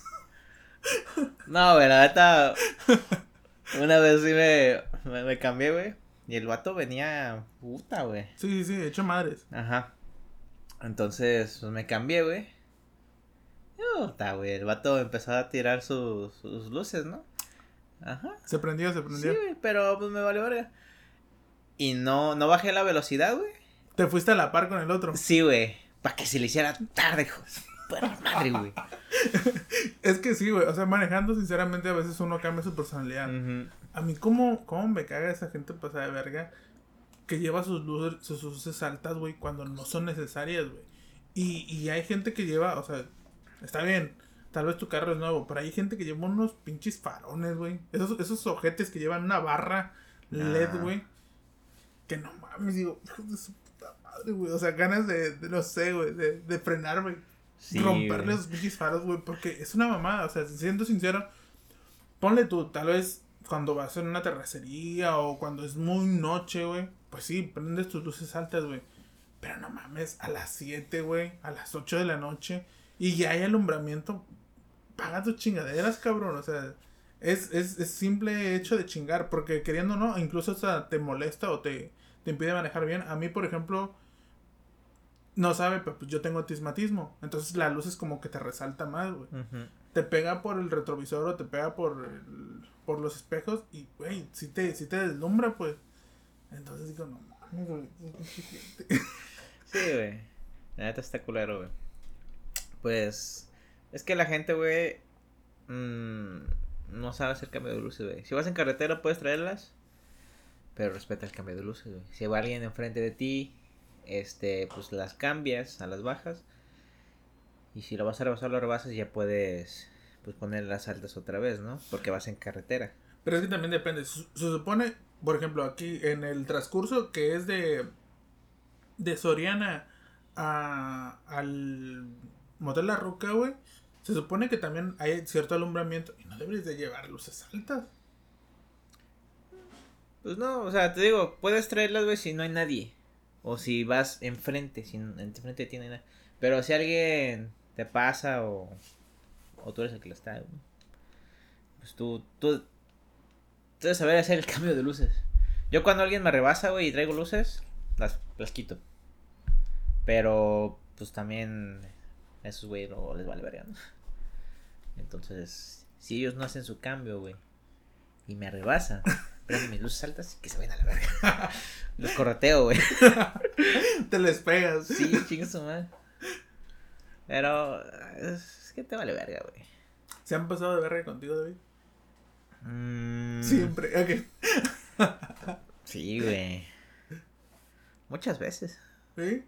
No, güey, la neta. Una vez sí me, me, cambié, güey. Y el vato venía puta, güey. Sí, sí, hecho madres. Ajá. Entonces, pues me cambié, güey. Está, güey. El vato empezó a tirar sus, sus luces, ¿no? Ajá. Se prendió, se prendió. Sí, güey, pero pues me valió verga. Y no, no bajé la velocidad, güey. ¿Te fuiste a la par con el otro? Sí, güey. Para que se le hiciera tarde, hijo. madre, güey. es que sí, güey. O sea, manejando, sinceramente, a veces uno cambia su personalidad. A mí, ¿cómo, ¿cómo me caga esa gente pasada de verga? que lleva sus luces, sus luces altas, güey, cuando no son necesarias, güey. Y, y hay gente que lleva, o sea, está bien, tal vez tu carro es nuevo, pero hay gente que lleva unos pinches farones, güey. Esos, esos ojetes que llevan una barra LED, ah. güey. Que no mames, digo, hijo de su puta madre, güey. O sea, ganas de, no sé, güey, de, de frenar, güey. romperle esos pinches faros, güey, porque es una mamada, o sea, siendo sincero, ponle tú, tal vez cuando vas en una terracería o cuando es muy noche, güey pues sí, prendes tus luces altas, güey. Pero no mames, a las 7, güey, a las 8 de la noche, y ya hay alumbramiento, paga tus chingaderas, cabrón. O sea, es, es, es simple hecho de chingar, porque queriendo no, incluso hasta te molesta o te, te impide manejar bien. A mí, por ejemplo, no sabe, pero pues yo tengo atismatismo. Entonces la luz es como que te resalta más, güey. Te pega por el retrovisor o te pega por, por los espejos y, güey, si te, si te deslumbra, pues. Entonces digo, no mames, Sí, güey. La neta está culero, güey. Pues. Es que la gente, güey. mm, no sabe hacer cambio de luces, güey. Si vas en carretera, puedes traerlas. Pero respeta el cambio de luces, güey. Si va alguien enfrente de ti, este, pues las cambias a las bajas. Y si lo vas a rebasar, lo rebasas y ya puedes, pues poner las altas otra vez, ¿no? Porque vas en carretera. Pero es que también depende. Se, se supone, por ejemplo, aquí en el transcurso que es de, de Soriana a, al Motel La Roca, güey. Se supone que también hay cierto alumbramiento y no deberías de llevar luces altas. Pues no, o sea, te digo, puedes traerlas, güey, si no hay nadie. O si vas enfrente, si en- enfrente de ti no hay nadie. Pero si alguien te pasa o, o tú eres el que lo está, güey, pues tú, tú, tú debes saber hacer el cambio de luces. Yo cuando alguien me rebasa, güey, y traigo luces, las, las quito. Pero, pues también, a esos, güey, luego les vale verga, ¿no? Entonces, si ellos no hacen su cambio, güey, y me rebasan, prenden mis luces altas, que se vayan a la verga. Los correteo, güey. Te les pegas. Sí, chinga su madre. Pero, es que te vale verga, güey. ¿Se han pasado de verga contigo, David? Mm, Siempre. Ok. Sí, güey. Muchas veces. ¿Sí?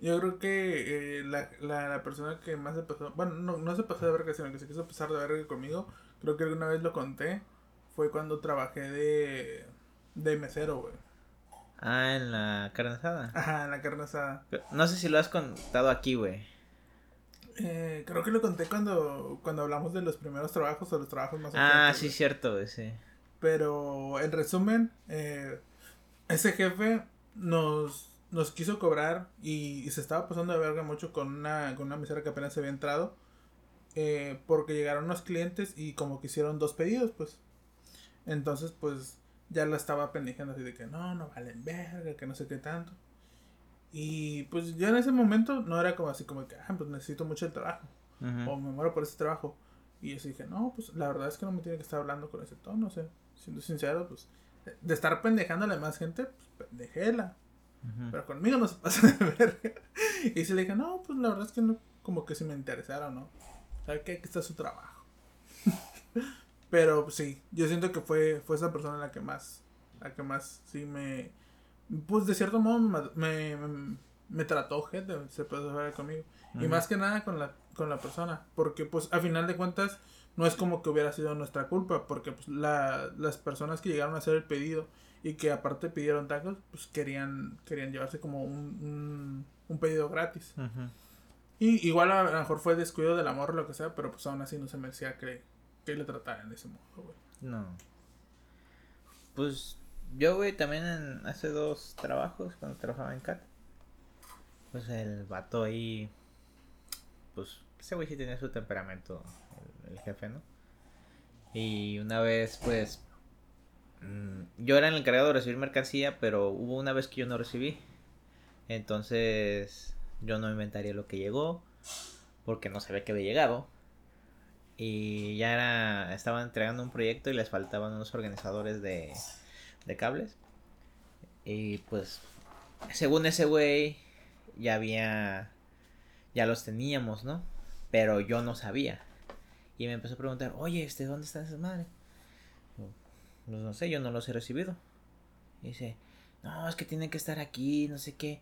Yo creo que eh, la, la, la persona que más se pasó, bueno, no, no se pasó de verga, sino que se quiso pasar de verga conmigo, creo que alguna vez lo conté, fue cuando trabajé de, de mesero, güey. Ah, en la carne asada. Ajá, en la carne asada. No sé si lo has contado aquí, güey. Eh, creo que lo conté cuando, cuando hablamos de los primeros trabajos o los trabajos más Ah, sí, güey. cierto, güey, sí. Pero en resumen, eh, ese jefe nos, nos quiso cobrar y, y se estaba pasando de verga mucho con una, con una mesera que apenas se había entrado. eh, porque llegaron unos clientes y como que hicieron dos pedidos, pues. Entonces, pues ya la estaba pendejando así de que no, no valen verga, que no sé qué tanto. Y pues yo en ese momento no era como así como que, ah, pues necesito mucho el trabajo Ujú. o me muero por ese trabajo. Y yo sí dije, no, pues la verdad es que no me tiene que estar hablando con ese tono, o sea, siendo sincero, pues de estar pendejando a la demás gente, pues pendejela. Ujú. Pero conmigo no se pasa de verga. Y sí le dije, no, pues la verdad es que no, como que si me interesara o no. ¿Sabe qué? Aquí está su trabajo. Pero sí, yo siento que fue, fue esa persona la que más, la que más sí me, pues de cierto modo me, me, me, trató gente, se puede ver conmigo. Y más que nada con la, con la persona, porque pues a final de cuentas no es como que hubiera sido nuestra culpa, porque pues la, las personas que llegaron a hacer el pedido y que aparte pidieron tacos, pues querían, querían llevarse como un, un, un pedido gratis. Y igual a, a lo mejor fue descuido del amor o lo que sea, pero pues aún así no se merecía que, que le trataran de ese modo, güey. No. Pues yo, güey, también en, hace dos trabajos, cuando trabajaba en CAT, pues el vato ahí, pues ese güey sí tenía su temperamento, el, jefe, ¿no? Y una vez, pues, mm, yo era el encargado de recibir mercancía, pero hubo una vez que yo no recibí. Entonces, yo no inventaría lo que llegó, porque no sabía que había llegado. Y ya era, estaban entregando un proyecto y les faltaban unos organizadores de, de cables. Y pues, según ese güey, ya había, ya los teníamos, ¿no? Pero yo no sabía. Y me empezó a preguntar, oye, este, ¿dónde están esas madres? Pues no sé, yo no los he recibido. Y dice, no, es que tienen que estar aquí, no sé qué.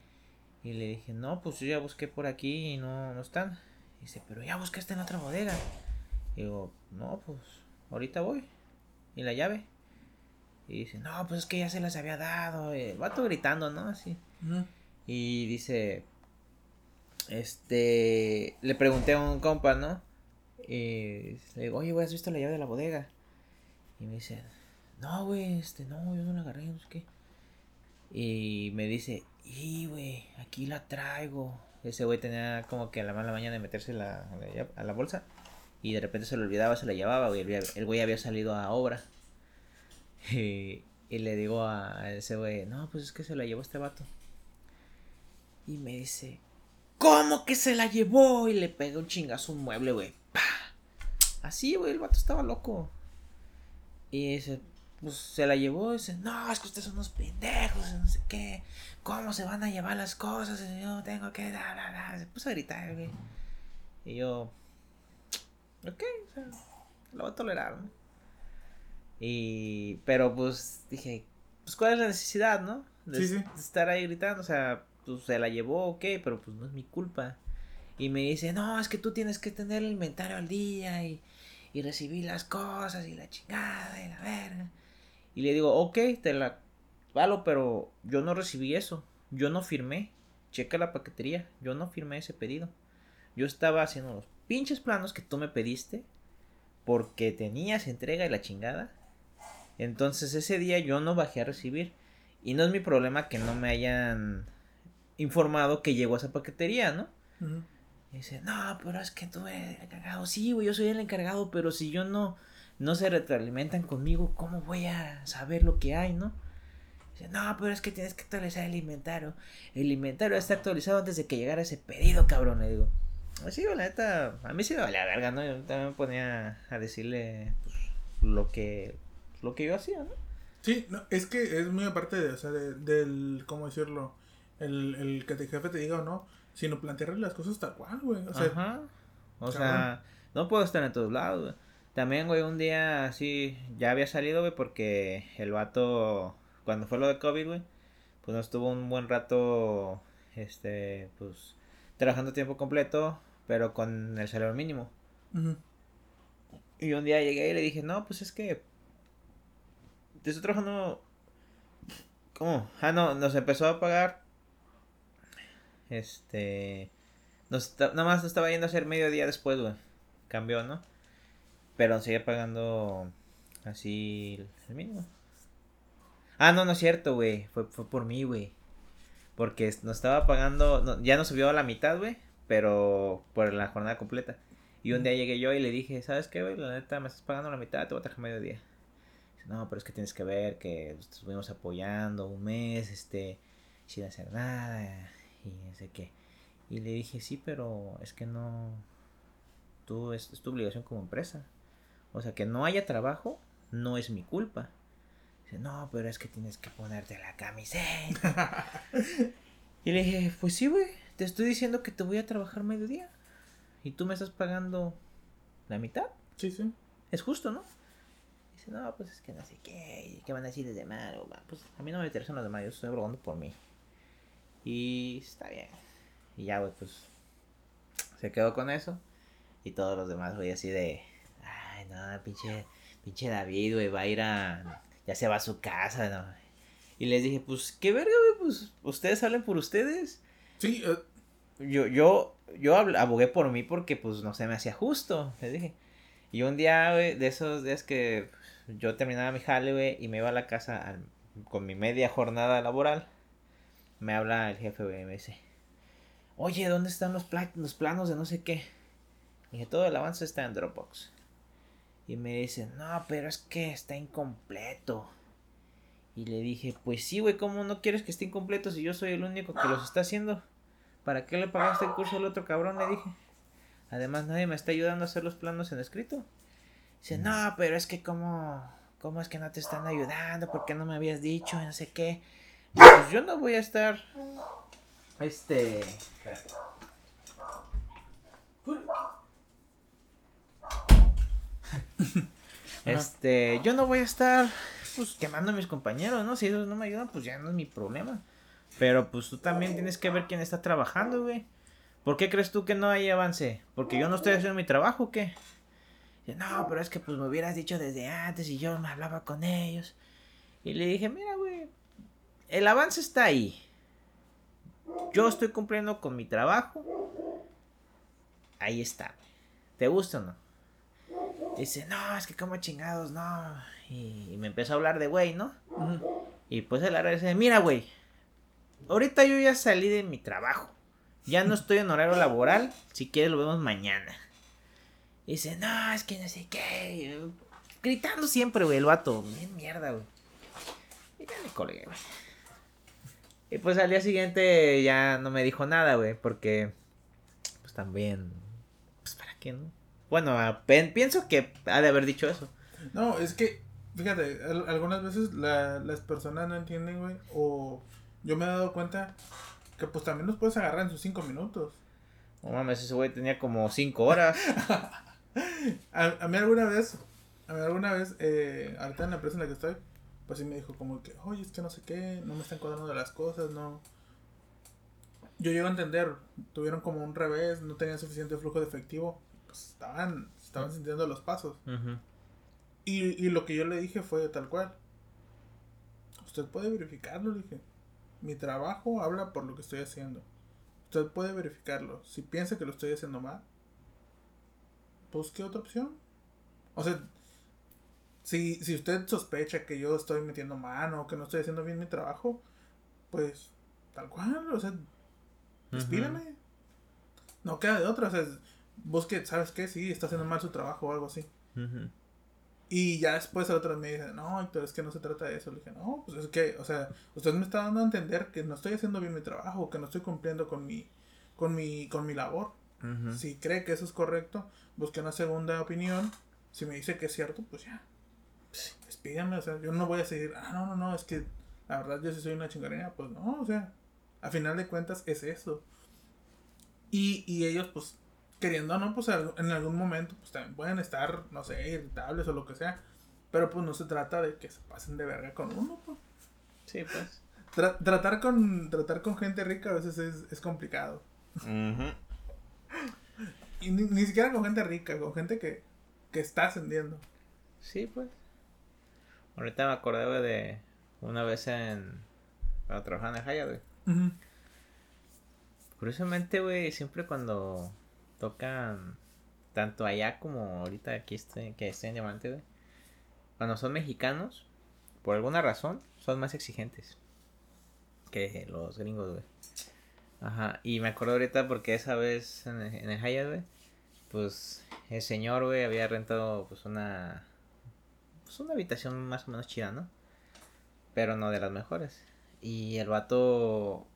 Y le dije, no, pues yo ya busqué por aquí y no, no están. Y dice, pero ya buscaste en otra bodega. Y digo, no, pues ahorita voy. ¿Y la llave? Y dice, no, pues es que ya se las había dado. El vato gritando, ¿no? Así. Y dice, este, le pregunté a un compa, ¿no? Y le digo, oye, güey, ¿has visto la llave de la bodega? Y me dice, no, güey, este, no, yo no la agarré, no sé qué. Y me dice, y, güey, aquí la traigo. Ese güey tenía como que a la mala mañana de meterse la, a la lla- a la bolsa. Y de repente se lo olvidaba, se la llevaba, güey. El, güey- había salido a obra. Y, y le digo a, ese güey, no, pues es que se la llevó este vato. Y me dice, ¿cómo que se la llevó? Y le pega un chingazo un mueble, güey. Así, güey, el vato estaba loco. Y dice, pues se la llevó y dice, no, es que ustedes son unos pendejos, no sé qué, ¿cómo se van a llevar las cosas? Y yo tengo que, da, da, da. se puso a gritar, güey. Y yo, ok, o sea, lo voy a tolerar, ¿no? Y, pero pues dije, pues cuál es la necesidad, ¿no? De, Sí, sí. de estar ahí gritando, o sea, pues se la llevó, ok, pero pues no es mi culpa. Y me dice, no, es que tú tienes que tener el inventario al día y, y recibir las cosas y la chingada y la verga. Y le digo, ok, te la valo, pero yo no recibí eso. Yo no firmé. Checa la paquetería. Yo no firmé ese pedido. Yo estaba haciendo los pinches planos que tú me pediste. Porque tenías entrega y la chingada. Entonces ese día yo no bajé a recibir. Y no es mi problema que no me hayan informado que llegó a esa paquetería, ¿no? Y dice, no, pero es que tú eres el encargado. Sí, güey, yo soy el encargado, pero si yo no, no se retroalimentan conmigo, ¿cómo voy a saber lo que hay, no? Dice, no, pero es que tienes que actualizar el inventario. El inventario está actualizado antes de que llegara ese pedido, cabrón. Le digo, "Pues sí, la neta, a mí sí me valía verga, ¿no? Yo también me ponía a decirle, pues, lo que, lo que yo hacía, ¿no? Sí, no, es que es muy aparte de, o sea, de- del, ¿cómo decirlo? El, el que tu jefe te diga o no, sino plantearle las cosas tal cual, güey. O sea, Ajá. O cabrón. sea, no puedo estar en todos lados, güey. También, güey, un día así, ya había salido, güey, porque el vato, cuando fue lo de COVID, güey, pues no estuvo un buen rato, este, pues, trabajando tiempo completo, pero con el salario mínimo. Y un día llegué y le dije, no, pues es que, te estoy trabajando, ¿cómo? Ah, no, nos empezó a pagar, este, nos, nada más nos estaba yendo a hacer medio día después, güey, cambió, ¿no? Pero nos seguía pagando así el mínimo. Ah, no, no es cierto, güey, fue, fue por mí, güey, porque nos estaba pagando, no, ya nos subió a la mitad, güey, pero por la jornada completa. Y un día llegué yo y le dije, ¿sabes qué, güey? La neta, me estás pagando la mitad, te voy a trabajar medio día. Dice, no, pero es que tienes que ver que estuvimos apoyando un mes, este, sin hacer nada, y no sé qué. Y le dije, sí, pero es que no, tú, es, es tu obligación como empresa. O sea, que no haya trabajo, no es mi culpa. Dice, no, pero es que tienes que ponerte la camiseta. y le dije, pues sí, güey, te estoy diciendo que te voy a trabajar medio día. Y tú me estás pagando la mitad. Sí, sí. Es justo, ¿no? Dice, no, pues es que no sé qué. ¿y ¿Qué van a decir desde malo? Pues a mí no me interesan los demás, yo estoy brogando por mí. Y está bien. Y ya, güey, pues se quedó con eso. Y todos los demás, güey, así de, ay, no, pinche, pinche David, güey, va a ir a, ya se va a su casa, ¿no? Y les dije, pues, qué verga, güey, pues, ustedes hablen por ustedes. Sí, eh, Yo, yo, yo abogué por mí porque, pues, no se me hacía justo, les dije. Y un día, güey, de esos días que yo terminaba mi jale, y me iba a la casa con mi media jornada laboral, me habla el jefe, güey, y me dice, oye, ¿dónde están los, pla- los planos de no sé qué? Y dije, todo el avance está en Dropbox. Y me dice, no, pero es que está incompleto. Y le dije, pues sí, güey, ¿cómo no quieres que esté incompleto si yo soy el único que los está haciendo? ¿Para qué le pagaste el curso al otro cabrón? Le dije. Además, nadie me está ayudando a hacer los planos en escrito. Dice, no, pero es que cómo, cómo es que no te están ayudando, ¿por qué no me habías dicho? Y no sé qué. Pues yo no voy a estar, este... Este, yo no voy a estar, pues, quemando a mis compañeros, ¿no? Si ellos no me ayudan, pues ya no es mi problema. Pero, pues, tú también tienes que ver quién está trabajando, güey. ¿Por qué crees tú que no hay avance? ¿Porque yo no estoy haciendo mi trabajo o qué? No, pero es que pues me hubieras dicho desde antes y yo me hablaba con ellos. Y le dije, mira, güey, el avance está ahí. Yo estoy cumpliendo con mi trabajo. Ahí está. ¿Te gusta o no? Dice, no, es que como chingados, no. Y, y me empezó a hablar de güey, ¿no? Y pues el área dice, mira, güey, ahorita yo ya salí de mi trabajo. Ya no estoy en horario laboral. Si quieres lo vemos mañana. Y dice, no, es que no sé qué. Gritando siempre, güey, el vato. Bien mierda, güey. Y ya me colgué, güey. Y pues al día siguiente ya no me dijo nada, güey, porque pues también, pues para qué, ¿no? Bueno, a- pen- pienso que ha de haber dicho eso. No, es que Fíjate, algunas veces la, las personas no entienden, güey, o yo me he dado cuenta que pues también los puedes agarrar en sus cinco minutos. No mames, ese güey tenía como cinco horas. a, mí alguna vez, a mí alguna vez, eh, ahorita en la empresa en la que estoy, pues sí me dijo como que, oye, es que no sé qué, no me están cuadrando de las cosas, no. Yo llego a entender, tuvieron como un revés, no tenían suficiente flujo de efectivo, pues estaban, estaban sintiendo los pasos. y, y lo que yo le dije fue tal cual. Usted puede verificarlo, le dije. Mi trabajo habla por lo que estoy haciendo. Usted puede verificarlo. Si piensa que lo estoy haciendo mal, busque otra opción. O sea, si, si usted sospecha que yo estoy metiendo mano que no estoy haciendo bien mi trabajo, pues tal cual, o sea, despídeme. No queda de otra, o sea, busque, ¿sabes qué? Sí, está haciendo mal su trabajo o algo así. Y ya después el otro me dice, no, Héctor, es que no se trata de eso. Le dije, no, pues es que, o sea, usted me está dando a entender que no estoy haciendo bien mi trabajo, que no estoy cumpliendo con mi, con mi, con mi labor. Si cree que eso es correcto, busque una segunda opinión. Si me dice que es cierto, pues ya. Despídame, o sea, yo no voy a seguir, ah, no, no, no, es que la verdad yo sí soy una chingadería. Pues no, o sea, a final de cuentas es eso. Y, y ellos, pues, queriendo no, pues en algún momento, pues también pueden estar, no sé, irritables o lo que sea. Pero pues no se trata de que se pasen de verga con uno, pues. Sí, pues. tratar, con, tratar con gente rica a veces es, es complicado. Y ni, siquiera con gente rica, con gente que, que está ascendiendo. Sí, pues. Ahorita me acordé, de una vez en. Para trabajar en el güey. Curiosamente, güey, siempre cuando tocan. Tanto allá como ahorita aquí que estoy en Diamante, güey. Cuando son mexicanos, por alguna razón, son más exigentes que los gringos, güey. Ajá, y me acuerdo ahorita porque esa vez en el, en el pues el señor, güey, había rentado pues una pues una habitación más o menos chida, ¿no? Pero no de las mejores. Y el vato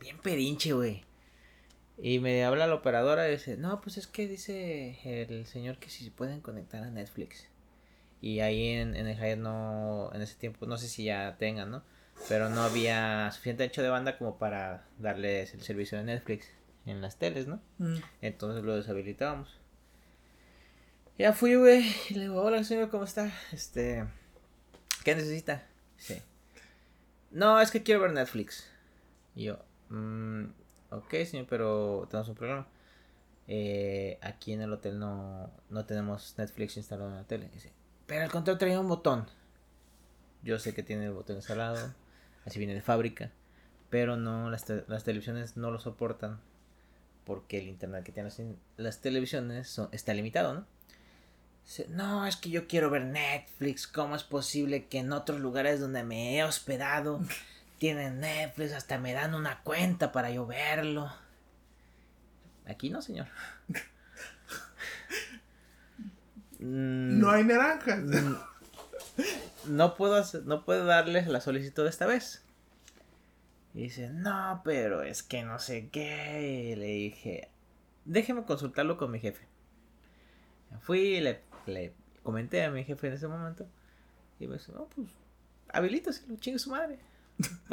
bien pedinche, güey. Y me habla la operadora y dice, "No, pues es que dice el señor que si se pueden conectar a Netflix." Y ahí en, en el Hyatt no en ese tiempo no sé si ya tengan, ¿no? Pero no había suficiente ancho de banda como para darles el servicio de Netflix en las teles, ¿no? Mm. Entonces lo deshabilitábamos. Ya fui, güey, y le digo, hola señor, ¿cómo está? Este, ¿qué necesita? Sí. No, es que quiero ver Netflix. Y yo, mmm, ok, señor, pero tenemos un problema. Eh, aquí en el hotel no, no tenemos Netflix instalado en la tele. Dice, pero el control traía un botón. Yo sé que tiene el botón instalado, así viene de fábrica, pero no, las, las televisiones no lo soportan porque el internet que tienen las, televisiones está limitado, ¿no? no, es que yo quiero ver Netflix. ¿Cómo es posible que en otros lugares donde me he hospedado tienen Netflix? Hasta me dan una cuenta para yo verlo. Aquí no, señor. no hay naranjas. no puedo, no puedo darles la solicitud esta vez. Y dice, no, pero es que no sé qué. Y le dije, déjeme consultarlo con mi jefe. Fui y le, le comenté a mi jefe en ese momento. Y me dice, no, pues, habilita, si lo chingue su madre.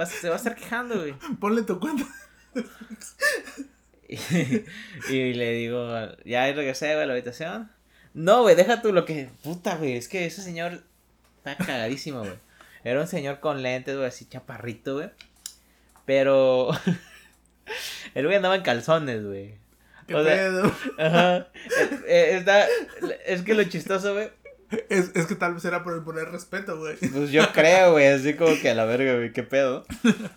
Se va a estar quejando, güey. Ponle tu cuenta. y, le digo, ya regresé, a la habitación. No, güey, deja tú lo que. Puta, güey, es que ese señor está cagadísimo, güey. Era un señor con lentes, güey, así chaparrito, güey. Pero. el güey andaba en calzones, güey. ¿Qué pedo? Ajá. Eh, eh, está, es que lo chistoso, güey. Es, es que tal vez era por poner respeto, güey. Pues yo creo, güey, así como que a la verga, güey, qué pedo.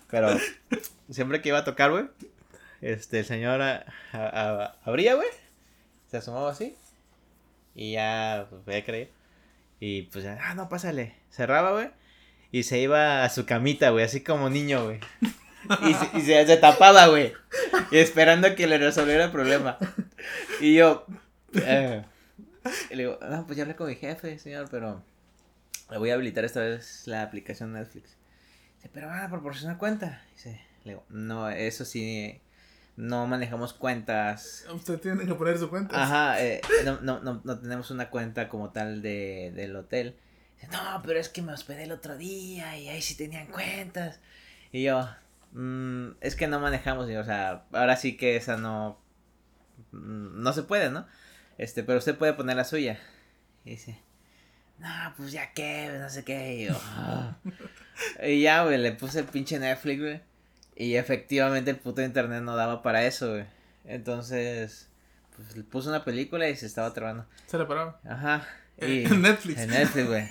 Pero siempre que iba a tocar, güey, este, el señor abría, güey, se asomaba así, y ya, pues, voy a creer. Y pues ya, ah, no, pásale. Cerraba, güey, y se iba a su camita, güey, así como niño, güey. Y, se, tapaba, güey. Y esperando que le resolviera el problema. Y yo. Eh, le digo, no, pues ya hablé con mi jefe, señor, pero. Le voy a habilitar esta vez la aplicación Netflix. Dice, pero van a proporcionar cuenta. Dice, le digo, no, eso sí. No manejamos cuentas. Usted tiene que poner su cuenta. Ajá, eh, no, no, no, no tenemos una cuenta como tal de, del hotel No, pero es que me hospedé el otro día y ahí sí tenían cuentas. Y yo, mm, es que no manejamos, o sea, ahora sí que esa no, mm, no se puede, ¿no? Este, pero usted puede poner la suya. Y dice, no, pues ya qué, no sé qué. Y, yo, "Ah". Y ya, güey, le puse el pinche Netflix, güey. Y efectivamente el puto internet no daba para eso, güey. Entonces, pues le puse una película y se estaba trabando. Se le paraba. Ajá. Y, En Netflix. En Netflix, güey.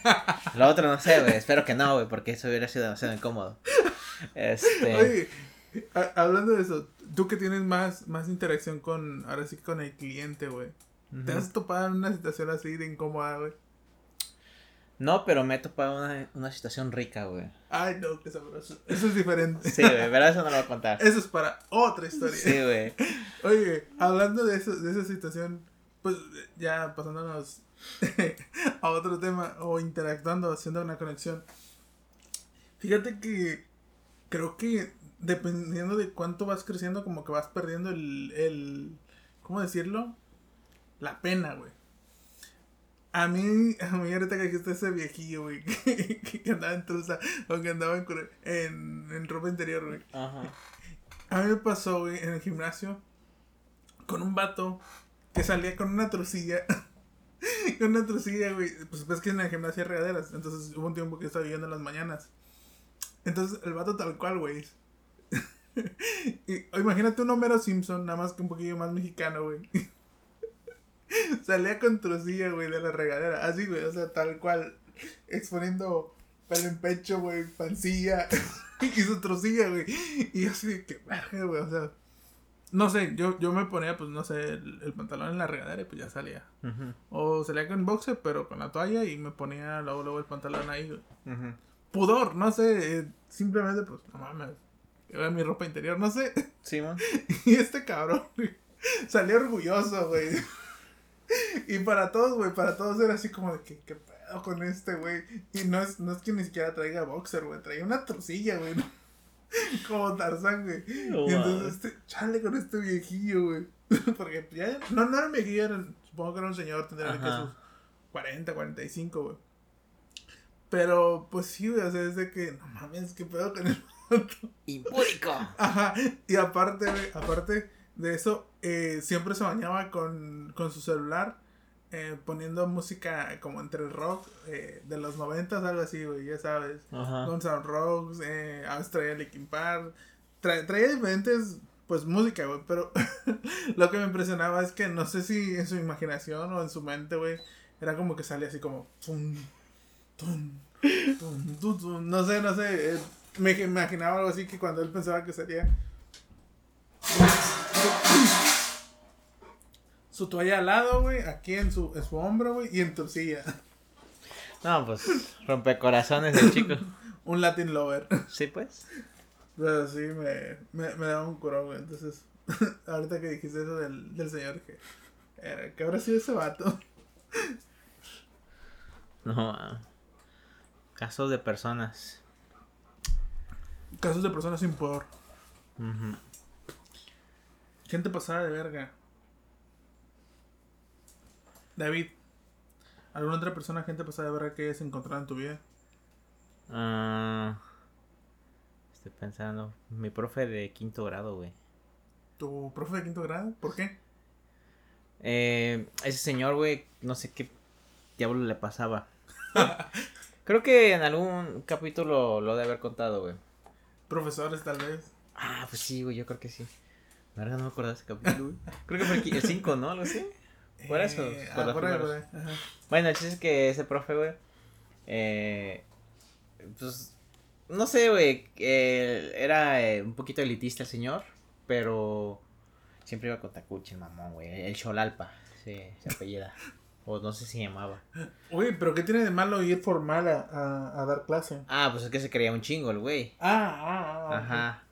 Lo otro no sé, güey. Espero que no, güey, porque eso hubiera sido demasiado incómodo. Este. Oye, a- hablando de eso, tú que tienes más, más interacción con, ahora sí que con el cliente, güey. ¿Te has topado en una situación así de incómoda, güey? No, pero me he topado una, una situación rica, güey. Ay, no, qué sabroso. Eso es diferente. Sí, güey, pero eso no lo voy a contar. Eso es para otra historia. Sí, güey. Oye, hablando de, eso, de esa situación, pues ya pasándonos a otro tema o interactuando, haciendo una conexión. Fíjate que creo que dependiendo de cuánto vas creciendo, como que vas perdiendo el, el ¿cómo decirlo? La pena, güey. A mí, a mí ahorita que dijiste ese viejillo, güey, que, que andaba en trusa o que andaba en, en, en ropa interior, güey. Ajá. A mí me pasó, güey, en el gimnasio con un vato que salía con una trucilla. con una trucilla, güey. Pues ves que en el gimnasio hay regaderas. Entonces hubo un tiempo que estaba viviendo en las mañanas. Entonces el vato tal cual, güey. imagínate un Homero Simpson, nada más que un poquillo más mexicano, güey. Salía con trucilla, güey, de la regadera. Así, güey, o sea, tal cual. Exponiendo pelo en pecho, güey, pancilla. y su trocilla, güey. Y yo así de que, verga, güey, o sea. No sé, yo, yo me ponía, pues, no sé, el, el pantalón en la regadera y pues ya salía. O salía con boxer, pero con la toalla y me ponía luego, luego el pantalón ahí, güey. Pudor, no sé, eh, simplemente, pues, no mames. Era mi ropa interior, no sé. Sí, man. Y este cabrón, güey, salió orgulloso, güey. Y para todos, güey, para todos era así como de que, ¿qué pedo con este, güey? Y no es, no es que ni siquiera traiga boxer, güey, traía una trucilla, güey. ¿no? Como Tarzán, güey. Y entonces, este, chale con este viejillo, güey. Porque ya, no, no era un viejillo, era- supongo que era un señor, tendría que sus 40, 45, güey. Pero, pues sí, güey, o sea, es de que, no mames, ¿qué pedo con el Impúdico. Ajá, y aparte, güey, aparte de eso, eh, siempre se bañaba con, con su celular, eh, poniendo música como entre el rock eh, de los noventas, algo así, güey, ya sabes. Ajá. Guns N' Roses, eh, a veces traía Linkin Park, tra- traía diferentes, pues, música, güey, pero lo que me impresionaba es que no sé si en su imaginación o en su mente, güey, era como que salía así como, tum, tum, tum, no sé, no sé, eh, me imaginaba algo así que cuando él pensaba que sería su toalla al lado, güey, aquí en su, en su hombro, güey, y en tu silla. No, pues, rompecorazones el chico. Un Latin lover. Sí, pues. Pero sí, me, me, me daba un coro, güey. Entonces, ahorita que dijiste eso del, del señor, que, eh, que habrá sido ese vato. No, ah. Casos de personas. Casos de personas sin poder. Ujú. Gente pasada de verga. David, ¿alguna otra persona, gente pasada de verga que hayas encontrado en tu vida? Ah, estoy pensando. Mi profe de quinto grado, güey. ¿Tu profe de quinto grado? ¿Por qué? Eh, ese señor, güey, no sé qué diablo le pasaba. Creo que en algún capítulo lo de haber contado, güey. Profesores, tal vez. Ah, pues sí, güey, yo creo que sí. Verga, no me de ese capítulo, güey. Creo que fue el 5, ¿no? Algo así. Por eso, Eh, por ah, por ahí, por ahí. Bueno, el chiste es que ese profe, güey, eh, pues, no sé, güey, eh, era eh, un poquito elitista el señor, pero siempre iba con tacuche, mamón, güey, el Xolalpa, sí, se apellida, o no sé si llamaba. Uy, pero ¿qué tiene de malo ir formal a, a, a dar clase? Ah, pues es que se creía un chingo el güey, Ah, ah, ah. ajá.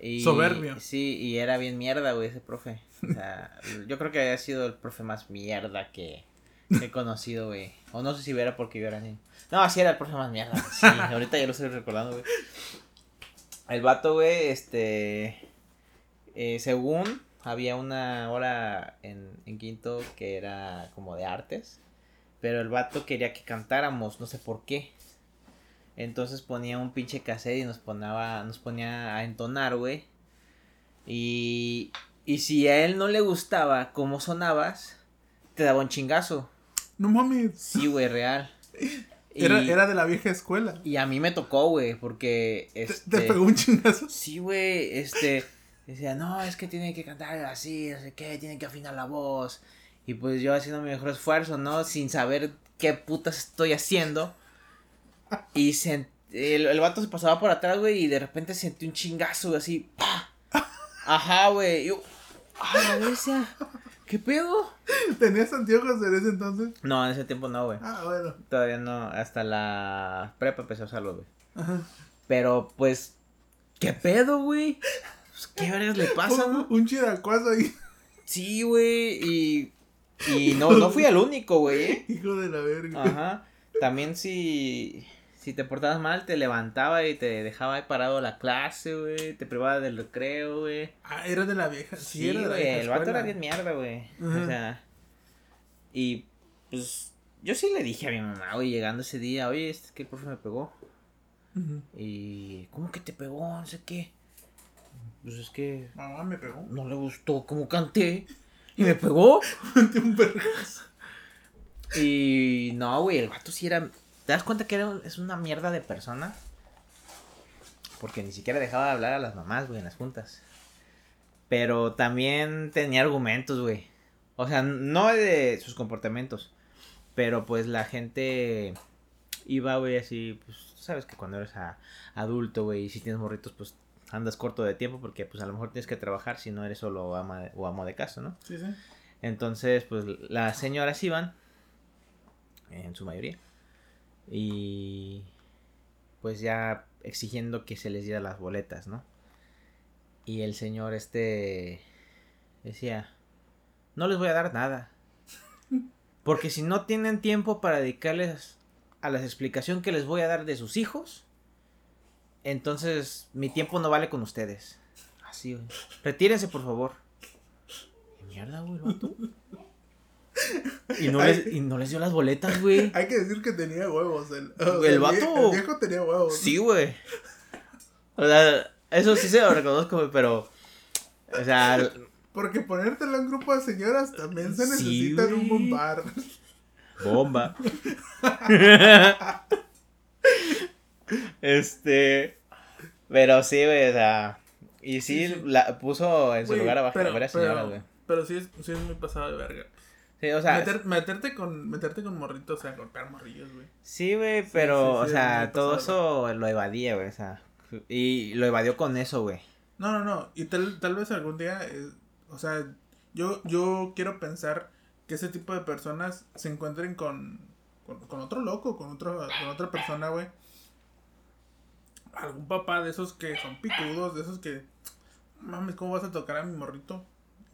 Y, Soberbio. Sí, y era bien mierda, güey, ese profe. O sea, yo creo que había sido el profe más mierda que he conocido, güey. O no sé si era porque yo era niño. No, así era el profe más mierda. Sí, ahorita ya lo estoy recordando, güey. El vato, güey, este. eh, según había una hora en, en quinto que era como de artes. Pero el vato quería que cantáramos, no sé por qué. Entonces ponía un pinche cassette y nos ponía, nos ponía a entonar, güey. Y, y si a él no le gustaba cómo sonabas, te daba un chingazo. No mames. Sí, güey, real. Era, era de la vieja escuela. Y a mí me tocó, güey, porque... Este, ¿Te, pegó un chingazo? Sí, güey, este... Decía, no, es que tiene que cantar así, no sé qué, tiene que afinar la voz. Y pues yo haciendo mi mejor esfuerzo, ¿no? Sin saber qué putas estoy haciendo. Y se, el, el vato se pasaba por atrás, güey, y de repente sentí un chingazo, así, ¡pah! Ajá, güey. Yo, ¡ah, la bestia! ¿Qué pedo? ¿Tenías anteojos en ese entonces? No, en ese tiempo no, güey. Ah, bueno. Todavía no, hasta la prepa empecé a usarlo, güey. Ajá. Pero, pues, ¿qué pedo, güey? Pues, ¿Qué vergas le pasa, un, un chiracuazo ahí. Sí, güey, y... Y no, no fui el único, güey. ¿eh? Hijo de la verga. Ajá. También si si te portabas mal, te levantaba y te dejaba ahí parado la clase, güey. Te privaba del recreo, güey. Ah, era de la vieja. Sí, sí era de la vieja El vato era bien mierda, güey. O sea. Y pues yo sí le dije a mi mamá, güey, llegando ese día, oye, este que el profe me pegó. Y. ¿Cómo que te pegó? No sé qué. Pues es que. Mamá me pegó. No le gustó cómo canté. Y me pegó. un Y no, güey, el vato sí era ¿Te das cuenta que era, es una mierda de persona? Porque ni siquiera dejaba de hablar a las mamás, güey, en las juntas. Pero también tenía argumentos, güey. O sea, no de sus comportamientos. Pero pues la gente iba, güey, así, pues, sabes que cuando eres adulto, güey, y si tienes morritos, pues andas corto de tiempo porque pues a lo mejor tienes que trabajar si no eres solo ama o amo de casa, ¿no? Sí, sí. Entonces, pues las señoras iban, en su mayoría, y pues ya exigiendo que se les diera las boletas, ¿no? Y el señor este decía, no les voy a dar nada. Porque si no tienen tiempo para dedicarles a la explicación que les voy a dar de sus hijos, entonces mi tiempo no vale con ustedes. Así, güey. Retírense, por favor. ¿Qué mierda, güey, y no, les, y no les dio las boletas, güey. Hay que decir que tenía huevos. El, el vato. El viejo tenía huevos. Sí, güey. O sea, eso sí se lo reconozco, pero. O sea. Porque ponértelo en grupo de señoras también se necesita en un bombar. Bomba. este. Pero sí, güey, o sea. Y sí, La, puso en su lugar abajo a varias señoras, güey. Pero sí es, sí es muy pasado de verga. Sí, o sea. meterte, con, meterte con morritos, o sea, golpear morrillos, güey. Sí, güey, pero, o sea, todo eso lo evadía, güey, o sea. Y lo evadió con eso, güey. No, no, no. Y tal, tal vez algún día, eh, o sea, yo, yo quiero pensar que ese tipo de personas se encuentren con, con, con otro loco, con, otro, con otra persona, güey. Algún papá de esos que son picudos, de esos que, mames, ¿cómo vas a tocar a mi morrito?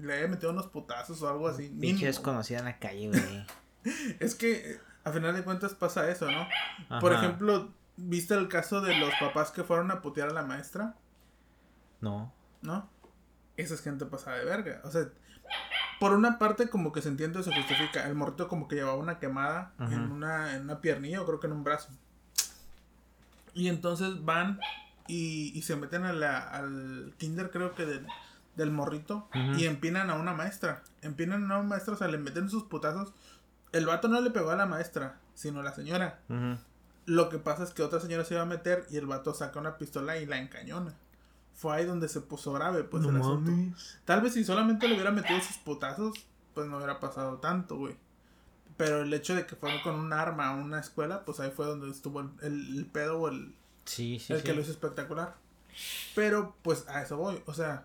Le haya metido unos putazos o algo así. Pinche desconocida en la calle, güey. es que a final de cuentas pasa eso, ¿no? Por ejemplo, ¿viste el caso de los papás que fueron a putear a la maestra? No. ¿No? Esa es gente pasada de verga. O sea, por una parte como que se entiende o se justifica. El morrito como que llevaba una quemada en una, en una piernilla o creo que en un brazo. Y entonces van y, y se meten a la, al kinder creo que de del morrito y empinan a una maestra. Empinan a una maestra, o sea, le meten sus putazos. El vato no le pegó a la maestra, sino a la señora. Lo que pasa es que otra señora se iba a meter y el vato saca una pistola y la encañona. Fue ahí donde se puso grave, pues el asunto. Tal vez si solamente le hubiera metido sus putazos, pues no hubiera pasado tanto, güey. Pero el hecho de que fueron con un arma a una escuela, pues ahí fue donde estuvo el, el, pedo o el, sí, sí, el que lo hizo espectacular. Pero pues a eso voy, o sea,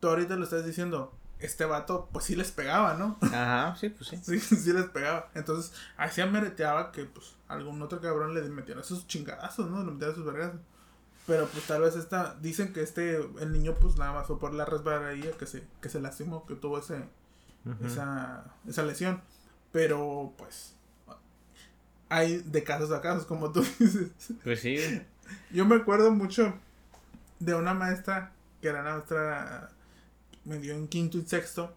tú ahorita lo estás diciendo, este vato, pues sí les pegaba, ¿no? Ajá, sí, pues sí. sí, sí les pegaba. Entonces, así mereteaba que, pues, algún otro cabrón le metiera sus chingadazos, ¿no? Le metiera sus vergas. Pero, pues, tal vez esta, dicen que este, el niño, pues, nada más fue por la resbaladilla que se, que se lastimó, que tuvo ese, esa, esa lesión. Pero, pues, hay de casos a casos, como tú dices. Pues sí. Yo me acuerdo mucho de una maestra que era nuestra, me dio en quinto y sexto.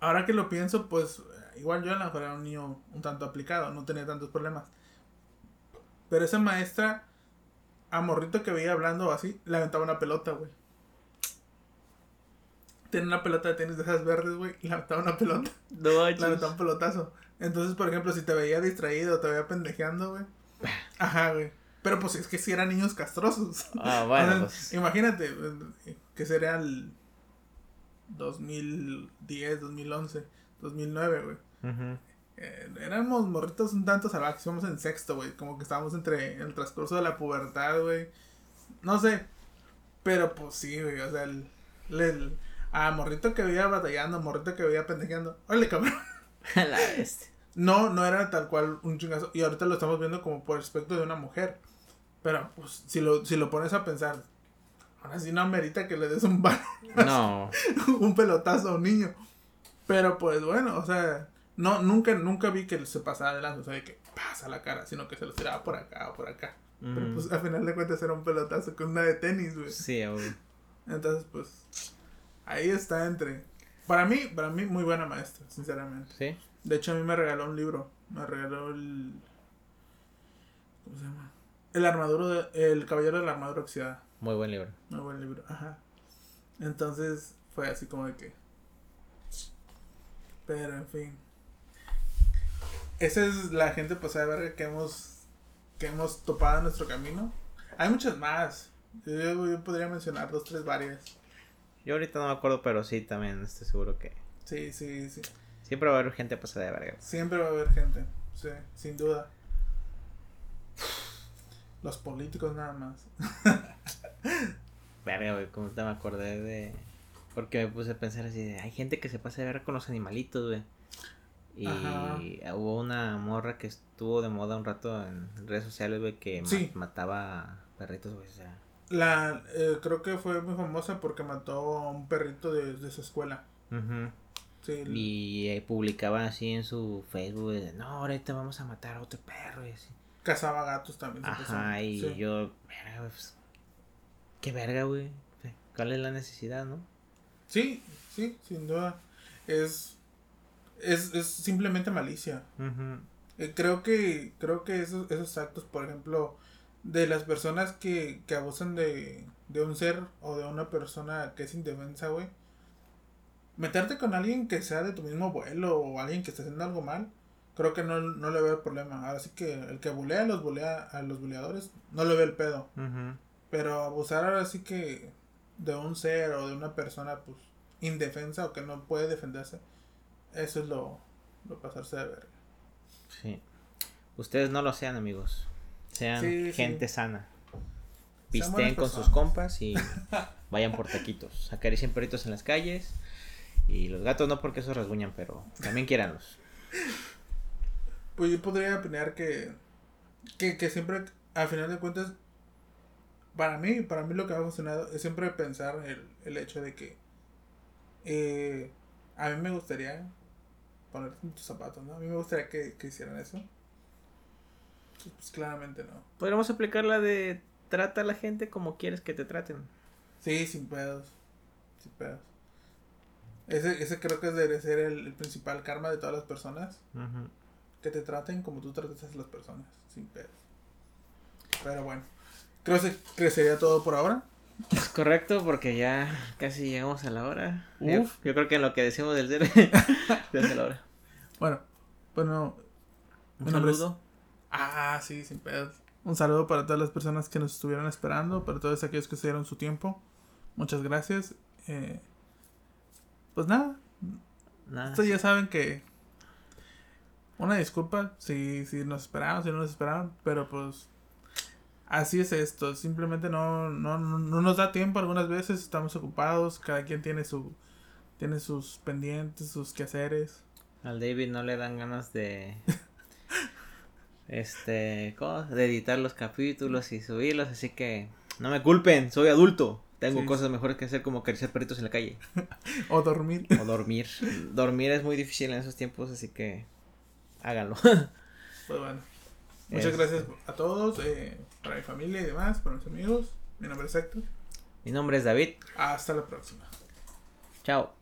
Ahora que lo pienso, pues igual yo a lo mejor era un niño un tanto aplicado, no tenía tantos problemas. Pero esa maestra, a morrito que veía hablando así, le aventaba una pelota, güey. Tiene una pelota de tenis de esas verdes, güey, y le aventaba una pelota. No Le aventaba un pelotazo. Entonces, por ejemplo, si te veía distraído, te veía pendejeando, güey. Ajá, güey. Pero pues es que si eran niños castrosos. Ah, bueno, O sea, pues. Imagínate, eh, que sería el 2010, 2011, 2009, güey. Ujú. Eh, éramos morritos un tanto salvajes, íbamos en sexto, güey. Como que estábamos entre el transcurso de la pubertad, güey. No sé. Pero pues sí, güey. O sea, el, el- a morrito que veía batallando, morrito que veía pendejeando. Órale, cabrón. La bestia. No, no era tal cual un chingazo. Y ahorita lo estamos viendo como por aspecto de una mujer. Pero pues si lo, si lo pones a pensar, ahora sí no amerita que le des un balón, No. un pelotazo a un niño. Pero pues bueno, o sea, no, nunca, nunca vi que se pasara de lanza, o sea, de que pasa la cara, sino que se lo tiraba por acá o por acá. Pero pues al final de cuentas era un pelotazo con una de tenis, güey. Sí, obvio. Entonces, pues, ahí está entre. Para mí, para mí, muy buena maestra, sinceramente. Sí. De hecho, a mí me regaló un libro. Me regaló el. ¿Cómo se llama? El armaduro de, El caballero de la armadura oxidada. Muy buen libro. Muy buen libro. Ajá. Entonces, fue así como de que. Pero, en fin. Esa es la gente pasada de verga que hemos. Que hemos topado en nuestro camino. Hay muchas más. Yo, yo podría mencionar dos, tres, varias. Yo ahorita no me acuerdo, pero sí, también estoy seguro que Sí, sí, sí. siempre va a haber gente pasada de verga. Siempre va a haber gente, sí, sin duda. Los políticos nada más. Verga, güey, como te me acordé de... Porque me puse a pensar así de... Hay gente que se pasa de verga con los animalitos, güey. Y Ajá. hubo una morra que estuvo de moda un rato en redes sociales, güey, que ma- mataba perritos, güey. O sea, La, eh, creo que fue muy famosa porque mató a un perrito de, de su escuela. ujú. Sí, Y eh, publicaba así en su Facebook, de, no, ahorita vamos a matar a otro perro y así. Cazaba gatos también. Ajá, y Sí. yo, verga, pues, qué verga, güey. ¿Cuál es la necesidad, no? Sí, sí, sin duda. Es, es, es simplemente malicia. Eh, creo que creo que esos, esos actos, por ejemplo, de las personas que, que abusan de, de un ser o de una persona que es indefensa, güey. Meterte con alguien que sea de tu mismo vuelo o alguien que esté haciendo algo mal, creo que no, no le veo problema. Ahora sí que el que bulea a los, bulea, a los buleadores no le ve el pedo. Pero abusar ahora sí que de un ser o de una persona, pues, indefensa o que no puede defenderse, eso es lo, lo pasarse de verga. Sí. Ustedes no lo sean, amigos. Sean Sí, sí. gente sana. Buenas con sus compas y vayan por taquitos. Acaricien perritos en las calles. Y los gatos no porque esos rasguñan, pero también quiéranlos. Pues yo podría opinar que, que, que siempre, al final de cuentas, para mí, para mí lo que me ha funcionado es siempre pensar el, el hecho de que eh, a mí me gustaría ponerte en tus zapatos, ¿no? A mí me gustaría que, que hicieran eso. Pues, pues, claramente no. Podríamos aplicar la de trata a la gente como quieres que te traten. Sí, sin pedos. Sin pedos. Ese, ese creo que debería ser el, el principal karma de todas las personas. Ujú. Que te traten como tú tratas a las personas. Sin pedos. Pero bueno. Creo que sería todo por ahora. Es correcto porque ya casi llegamos a la hora. Uf. Yo creo que en lo que decimos del ya es la hora. Bueno, bueno. Un Mi nombre es- saludo. Ah, sí, sin pedos. Un saludo para todas las personas que nos estuvieron esperando, para todos aquellos que se dieron su tiempo. Muchas gracias. Eh, pues nada, Nada. ustedes ya saben que una disculpa si, si nos esperaron, si no nos esperaron, pero pues así es esto. Simplemente no, no, no, no nos da tiempo algunas veces, estamos ocupados, cada quien tiene su tiene sus pendientes, sus quehaceres. Al David no le dan ganas de. Este. ¿Cómo? De editar los capítulos y subirlos, así que. No me culpen, soy adulto. Tengo Sí. cosas mejores que hacer como acariciar perritos en la calle. O dormir. O dormir. dormir es muy difícil en esos tiempos, así que. Háganlo. Pues bueno. Muchas Es- gracias a todos, eh, para mi familia y demás, para mis amigos. Mi nombre es Héctor. Mi nombre es David. Hasta la próxima. Chao.